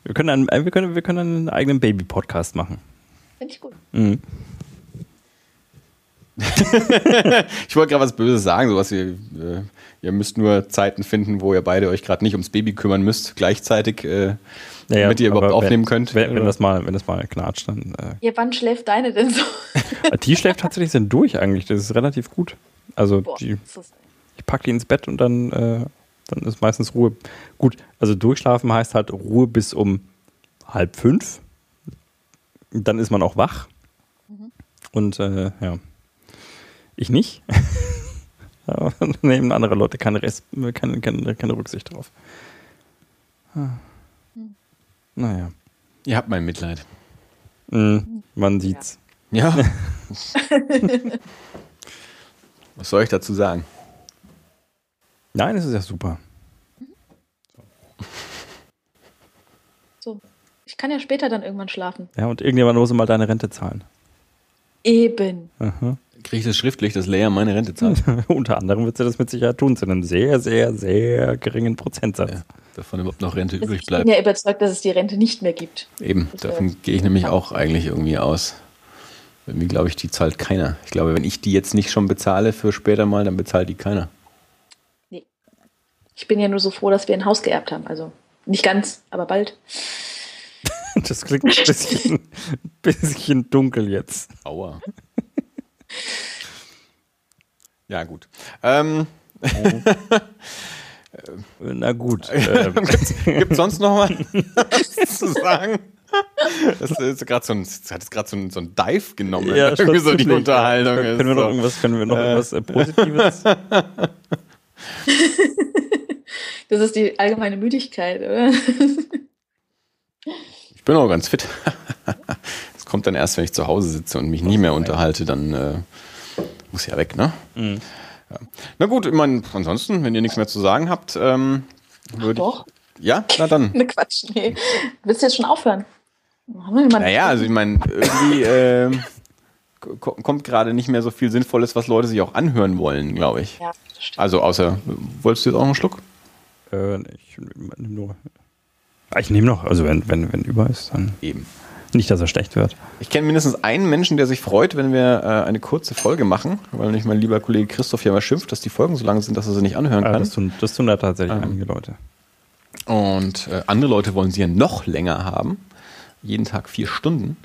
Speaker 2: Wir können einen, äh, wir können, wir können einen eigenen Baby-Podcast machen.
Speaker 3: Finde ich gut.
Speaker 2: Mhm.
Speaker 1: Ich wollte gerade was Böses sagen, sowas wie, äh, ihr müsst nur Zeiten finden, wo ihr beide euch gerade nicht ums Baby kümmern müsst, gleichzeitig, äh,
Speaker 2: Ja,
Speaker 1: damit ihr überhaupt
Speaker 2: aber
Speaker 1: aufnehmen
Speaker 2: wenn,
Speaker 1: könnt.
Speaker 2: Wenn, wenn, das mal, wenn das mal knatscht, dann. Äh,
Speaker 3: Ja, wann schläft deine denn so?
Speaker 2: die schläft tatsächlich sind durch eigentlich. Das ist relativ gut. Also
Speaker 3: Boah,
Speaker 2: die, ich packe die ins Bett und dann, äh, dann ist meistens Ruhe. Gut, also durchschlafen heißt halt Ruhe bis um halb fünf. Dann ist man auch wach. Und äh, ja, ich nicht. Aber da nehmen andere Leute keine, Rest, keine, keine, keine Rücksicht drauf. Ah. Naja,
Speaker 1: Ihr habt mein Mitleid.
Speaker 2: Mhm, man sieht's.
Speaker 1: Ja. was soll ich dazu sagen?
Speaker 2: Nein, es ist ja super.
Speaker 3: so. Ich kann ja später dann irgendwann schlafen.
Speaker 2: Ja, und irgendjemand muss mal deine Rente zahlen.
Speaker 3: Eben.
Speaker 2: Aha.
Speaker 1: Kriege ich das schriftlich, dass Leia meine Rente zahlt?
Speaker 2: Unter anderem wird sie das mit Sicherheit tun, zu einem sehr, sehr, sehr geringen Prozentsatz.
Speaker 1: Ja, davon überhaupt noch Rente
Speaker 3: Ich
Speaker 1: übrig
Speaker 3: bin
Speaker 1: bleibt.
Speaker 3: ja überzeugt, dass es die Rente nicht mehr gibt.
Speaker 1: Eben,
Speaker 3: Das
Speaker 1: davon gehe ich nämlich auch eigentlich irgendwie aus. Irgendwie glaube ich, die zahlt keiner. Ich glaube, wenn ich die jetzt nicht schon bezahle für später mal, dann bezahlt die keiner.
Speaker 3: Nee. Ich bin ja nur so froh, dass wir ein Haus geerbt haben. Also nicht ganz, aber bald.
Speaker 2: Das klingt ein bisschen, bisschen dunkel jetzt.
Speaker 1: Aua. Ja, gut. Ähm,
Speaker 2: Na gut. ähm,
Speaker 1: Gibt es sonst noch was zu sagen? Das ist gerade so ein, hat gerade so ein, so ein Dive genommen,
Speaker 2: ja,
Speaker 1: irgendwie so die. Unterhaltung.
Speaker 2: Können
Speaker 1: ist
Speaker 2: wir noch
Speaker 1: so.
Speaker 2: irgendwas, können wir noch
Speaker 1: Äh.
Speaker 2: irgendwas äh, Positives?
Speaker 3: Das ist die allgemeine Müdigkeit, oder?
Speaker 1: Ich bin auch ganz fit. Kommt dann erst, wenn ich zu Hause sitze und mich nie mehr unterhalte, dann äh, muss ja weg, ne?
Speaker 2: Mhm.
Speaker 1: Ja. Na gut, ich meine, ansonsten, wenn ihr nichts mehr zu sagen habt, ähm, würde
Speaker 3: Doch.
Speaker 1: ich. Ja, na dann.
Speaker 3: Ne Quatsch, nee. Willst du jetzt schon aufhören?
Speaker 1: Naja, also ich meine, irgendwie ko- kommt gerade nicht mehr so viel Sinnvolles, was Leute sich auch anhören wollen, glaube ich.
Speaker 3: Ja, das stimmt.
Speaker 1: Also außer, wolltest du jetzt auch noch einen Schluck?
Speaker 2: äh, ich nehme nur. Ich nehme noch, also wenn, wenn, wenn über ist, dann
Speaker 1: Eben.
Speaker 2: Nicht, dass er schlecht wird.
Speaker 1: Ich kenne mindestens einen Menschen, der sich freut, wenn wir äh, eine kurze Folge machen, weil nicht mein lieber Kollege Christoph ja mal schimpft, dass die Folgen so lang sind, dass er sie nicht anhören
Speaker 2: Ah,
Speaker 1: kann.
Speaker 2: das, tun, das tun da tatsächlich
Speaker 1: Ähm.
Speaker 2: einige Leute.
Speaker 1: Und äh, andere Leute wollen sie ja noch länger haben. Jeden Tag vier Stunden.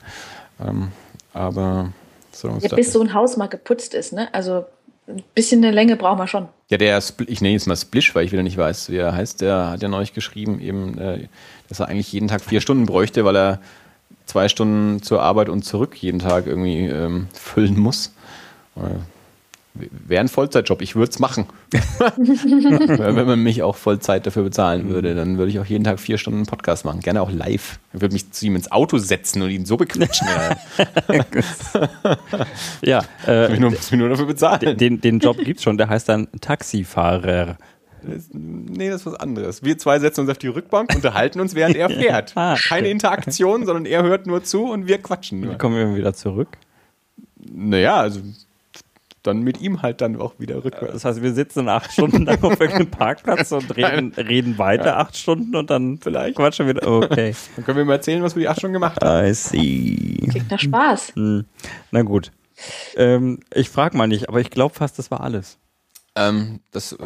Speaker 1: Ähm, aber so
Speaker 3: Ja, bis so ein Haus mal geputzt ist, ne? Also ein bisschen eine Länge brauchen wir schon.
Speaker 1: Ja, der, Spl- ich nenne jetzt mal Splish, weil ich wieder nicht weiß, wie er heißt, der hat ja neulich geschrieben, eben, äh, dass er eigentlich jeden Tag vier Stunden bräuchte, weil er zwei Stunden zur Arbeit und zurück jeden Tag irgendwie ähm, füllen muss. Äh, wäre ein Vollzeitjob. Ich würde es machen. Wenn man mich auch Vollzeit dafür bezahlen würde, dann würde ich auch jeden Tag vier Stunden Podcast machen. Gerne auch live. Ich würde mich zu ihm ins Auto setzen und ihn so bequatschen.
Speaker 2: ja, äh,
Speaker 1: ich nur, muss mich nur dafür bezahlen.
Speaker 2: den, den Job gibt's schon, der heißt dann Taxifahrer.
Speaker 1: Das, nee, das ist was anderes. Wir zwei setzen uns auf die Rückbank, unterhalten uns, während er fährt.
Speaker 2: Ah,
Speaker 1: Keine Interaktion, sondern er hört nur zu und wir quatschen nur.
Speaker 2: Wie kommen wir wieder zurück?
Speaker 1: Naja, also dann mit ihm halt dann auch wieder rückwärts.
Speaker 2: Das heißt, wir sitzen acht Stunden lang auf irgendeinem Parkplatz und reden, reden weiter acht Stunden und dann
Speaker 1: Vielleicht.
Speaker 2: quatschen wir wieder. Okay.
Speaker 1: Dann können wir mal erzählen, was wir die acht Stunden gemacht haben.
Speaker 2: I see.
Speaker 3: Klingt nach Spaß.
Speaker 2: Hm. Na gut. Ähm, ich frage mal nicht, aber ich glaube fast, das war alles.
Speaker 1: Ähm, das äh,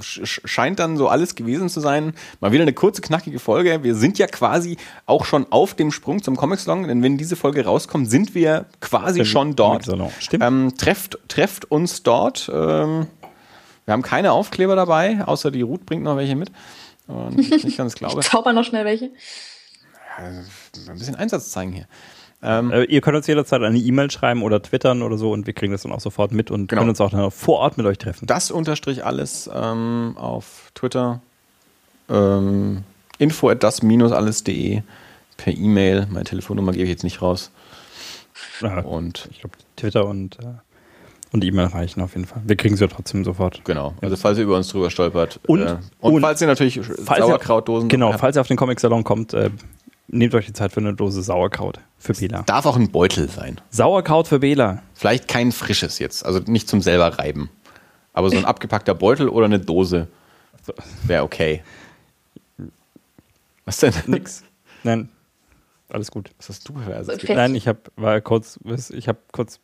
Speaker 1: sch- scheint dann so alles gewesen zu sein. Mal wieder eine kurze, knackige Folge. Wir sind ja quasi auch schon auf dem Sprung zum Comic Salon, denn wenn diese Folge rauskommt, sind wir quasi schon dort.
Speaker 2: Stimmt.
Speaker 1: Ähm, trefft, trefft uns dort. Ähm, wir haben keine Aufkleber dabei, außer die Ruth bringt noch welche mit. Und ich nicht ganz glaube.
Speaker 3: Zauber noch schnell welche.
Speaker 1: Ein bisschen Einsatz zeigen hier.
Speaker 2: Äh, ihr könnt uns jederzeit eine E-Mail schreiben oder twittern oder so und wir kriegen das dann auch sofort mit und
Speaker 1: Genau.
Speaker 2: können uns auch dann vor Ort mit euch treffen.
Speaker 1: Das unterstrich alles ähm, auf Twitter. Ähm, info at das-alles.de per E-Mail. Meine Telefonnummer gebe ich jetzt nicht raus.
Speaker 2: Ja,
Speaker 1: Und
Speaker 2: ich glaube, Twitter und, äh, und E-Mail reichen auf jeden Fall. Wir kriegen sie ja trotzdem sofort.
Speaker 1: genau. Also falls ihr über uns drüber stolpert.
Speaker 2: Und-
Speaker 1: äh, und,
Speaker 2: und-
Speaker 1: falls ihr natürlich
Speaker 2: Falls ihr-
Speaker 1: Sauerkrautdosen
Speaker 2: Genau,
Speaker 1: habt,
Speaker 2: falls ihr auf den Comic-Salon kommt, äh, nehmt euch die Zeit für eine Dose Sauerkraut für Bela.
Speaker 1: darf auch ein Beutel sein.
Speaker 2: Sauerkraut für Bela.
Speaker 1: Vielleicht kein frisches jetzt, also nicht zum selber reiben. Aber so ein abgepackter Beutel oder eine Dose wäre okay. Was denn?
Speaker 2: Nix. Nein, alles gut.
Speaker 1: Was hast du für.
Speaker 2: Nein, ich habe war kurz, ich habe kurz,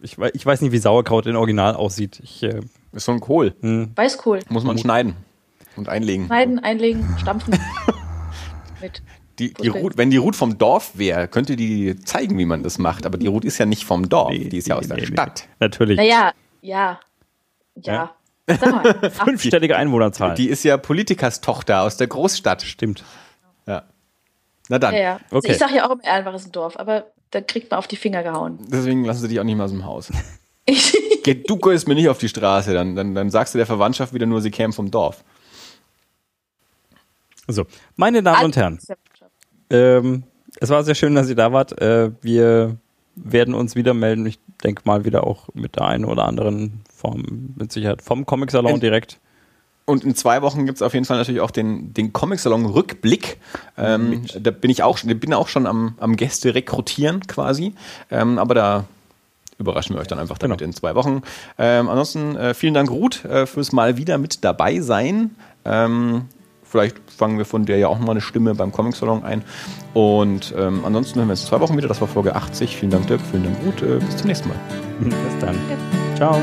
Speaker 2: ich, ich weiß nicht, wie Sauerkraut in Original aussieht. Ich, äh,
Speaker 1: Ist so ein Kohl.
Speaker 2: hm,
Speaker 3: Weißkohl.
Speaker 1: Muss man schneiden und einlegen.
Speaker 3: Schneiden, einlegen, stampfen. Mit.
Speaker 1: Die, die. Ruth, wenn die Ruth vom Dorf wäre, könnte die zeigen, wie man das macht. Aber die Ruth ist ja nicht vom Dorf, die ist ja aus der
Speaker 2: nee, nee.
Speaker 1: Stadt.
Speaker 2: natürlich.
Speaker 3: Naja, ja. Ja. Sag mal.
Speaker 2: Fünfstellige Einwohnerzahl.
Speaker 1: Die ist ja Politikerstochter aus der Großstadt.
Speaker 2: Stimmt.
Speaker 1: Ja. Na dann.
Speaker 3: ja, ja. Also
Speaker 2: Okay.
Speaker 3: Ich sage ja auch immer, Erlenbach ist ein Dorf, aber da kriegt man auf die Finger gehauen.
Speaker 1: Deswegen lassen sie dich auch nicht mehr aus dem Haus. Geh, du gehst mir nicht auf die Straße, dann, dann, dann sagst du der Verwandtschaft wieder nur, sie kämen vom Dorf.
Speaker 2: So, meine Damen und Herren, ähm, es war sehr schön, dass ihr da wart. Äh, wir werden uns wieder melden. Ich denke mal wieder auch mit der einen oder anderen Form, mit Sicherheit vom Comic-Salon
Speaker 1: In-
Speaker 2: direkt.
Speaker 1: Und in zwei Wochen gibt es auf jeden Fall natürlich auch den, den Comic-Salon-Rückblick. Ähm, da bin ich auch, schon- bin auch schon am, am Gäste rekrutieren quasi. Ähm, aber da überraschen wir euch dann einfach damit
Speaker 2: Genau.
Speaker 1: in zwei Wochen. Ähm, ansonsten äh, vielen Dank, Ruth, äh, fürs Mal wieder mit dabei sein. Ähm, vielleicht fangen wir von der ja auch nochmal eine Stimme beim Comic-Salon ein. Und ähm, ansonsten hören wir uns zwei Wochen wieder. Das war Folge 80. Vielen Dank, Dirk. Vielen Dank, Ruth. Äh, bis zum nächsten Mal.
Speaker 2: Bis dann. Ciao.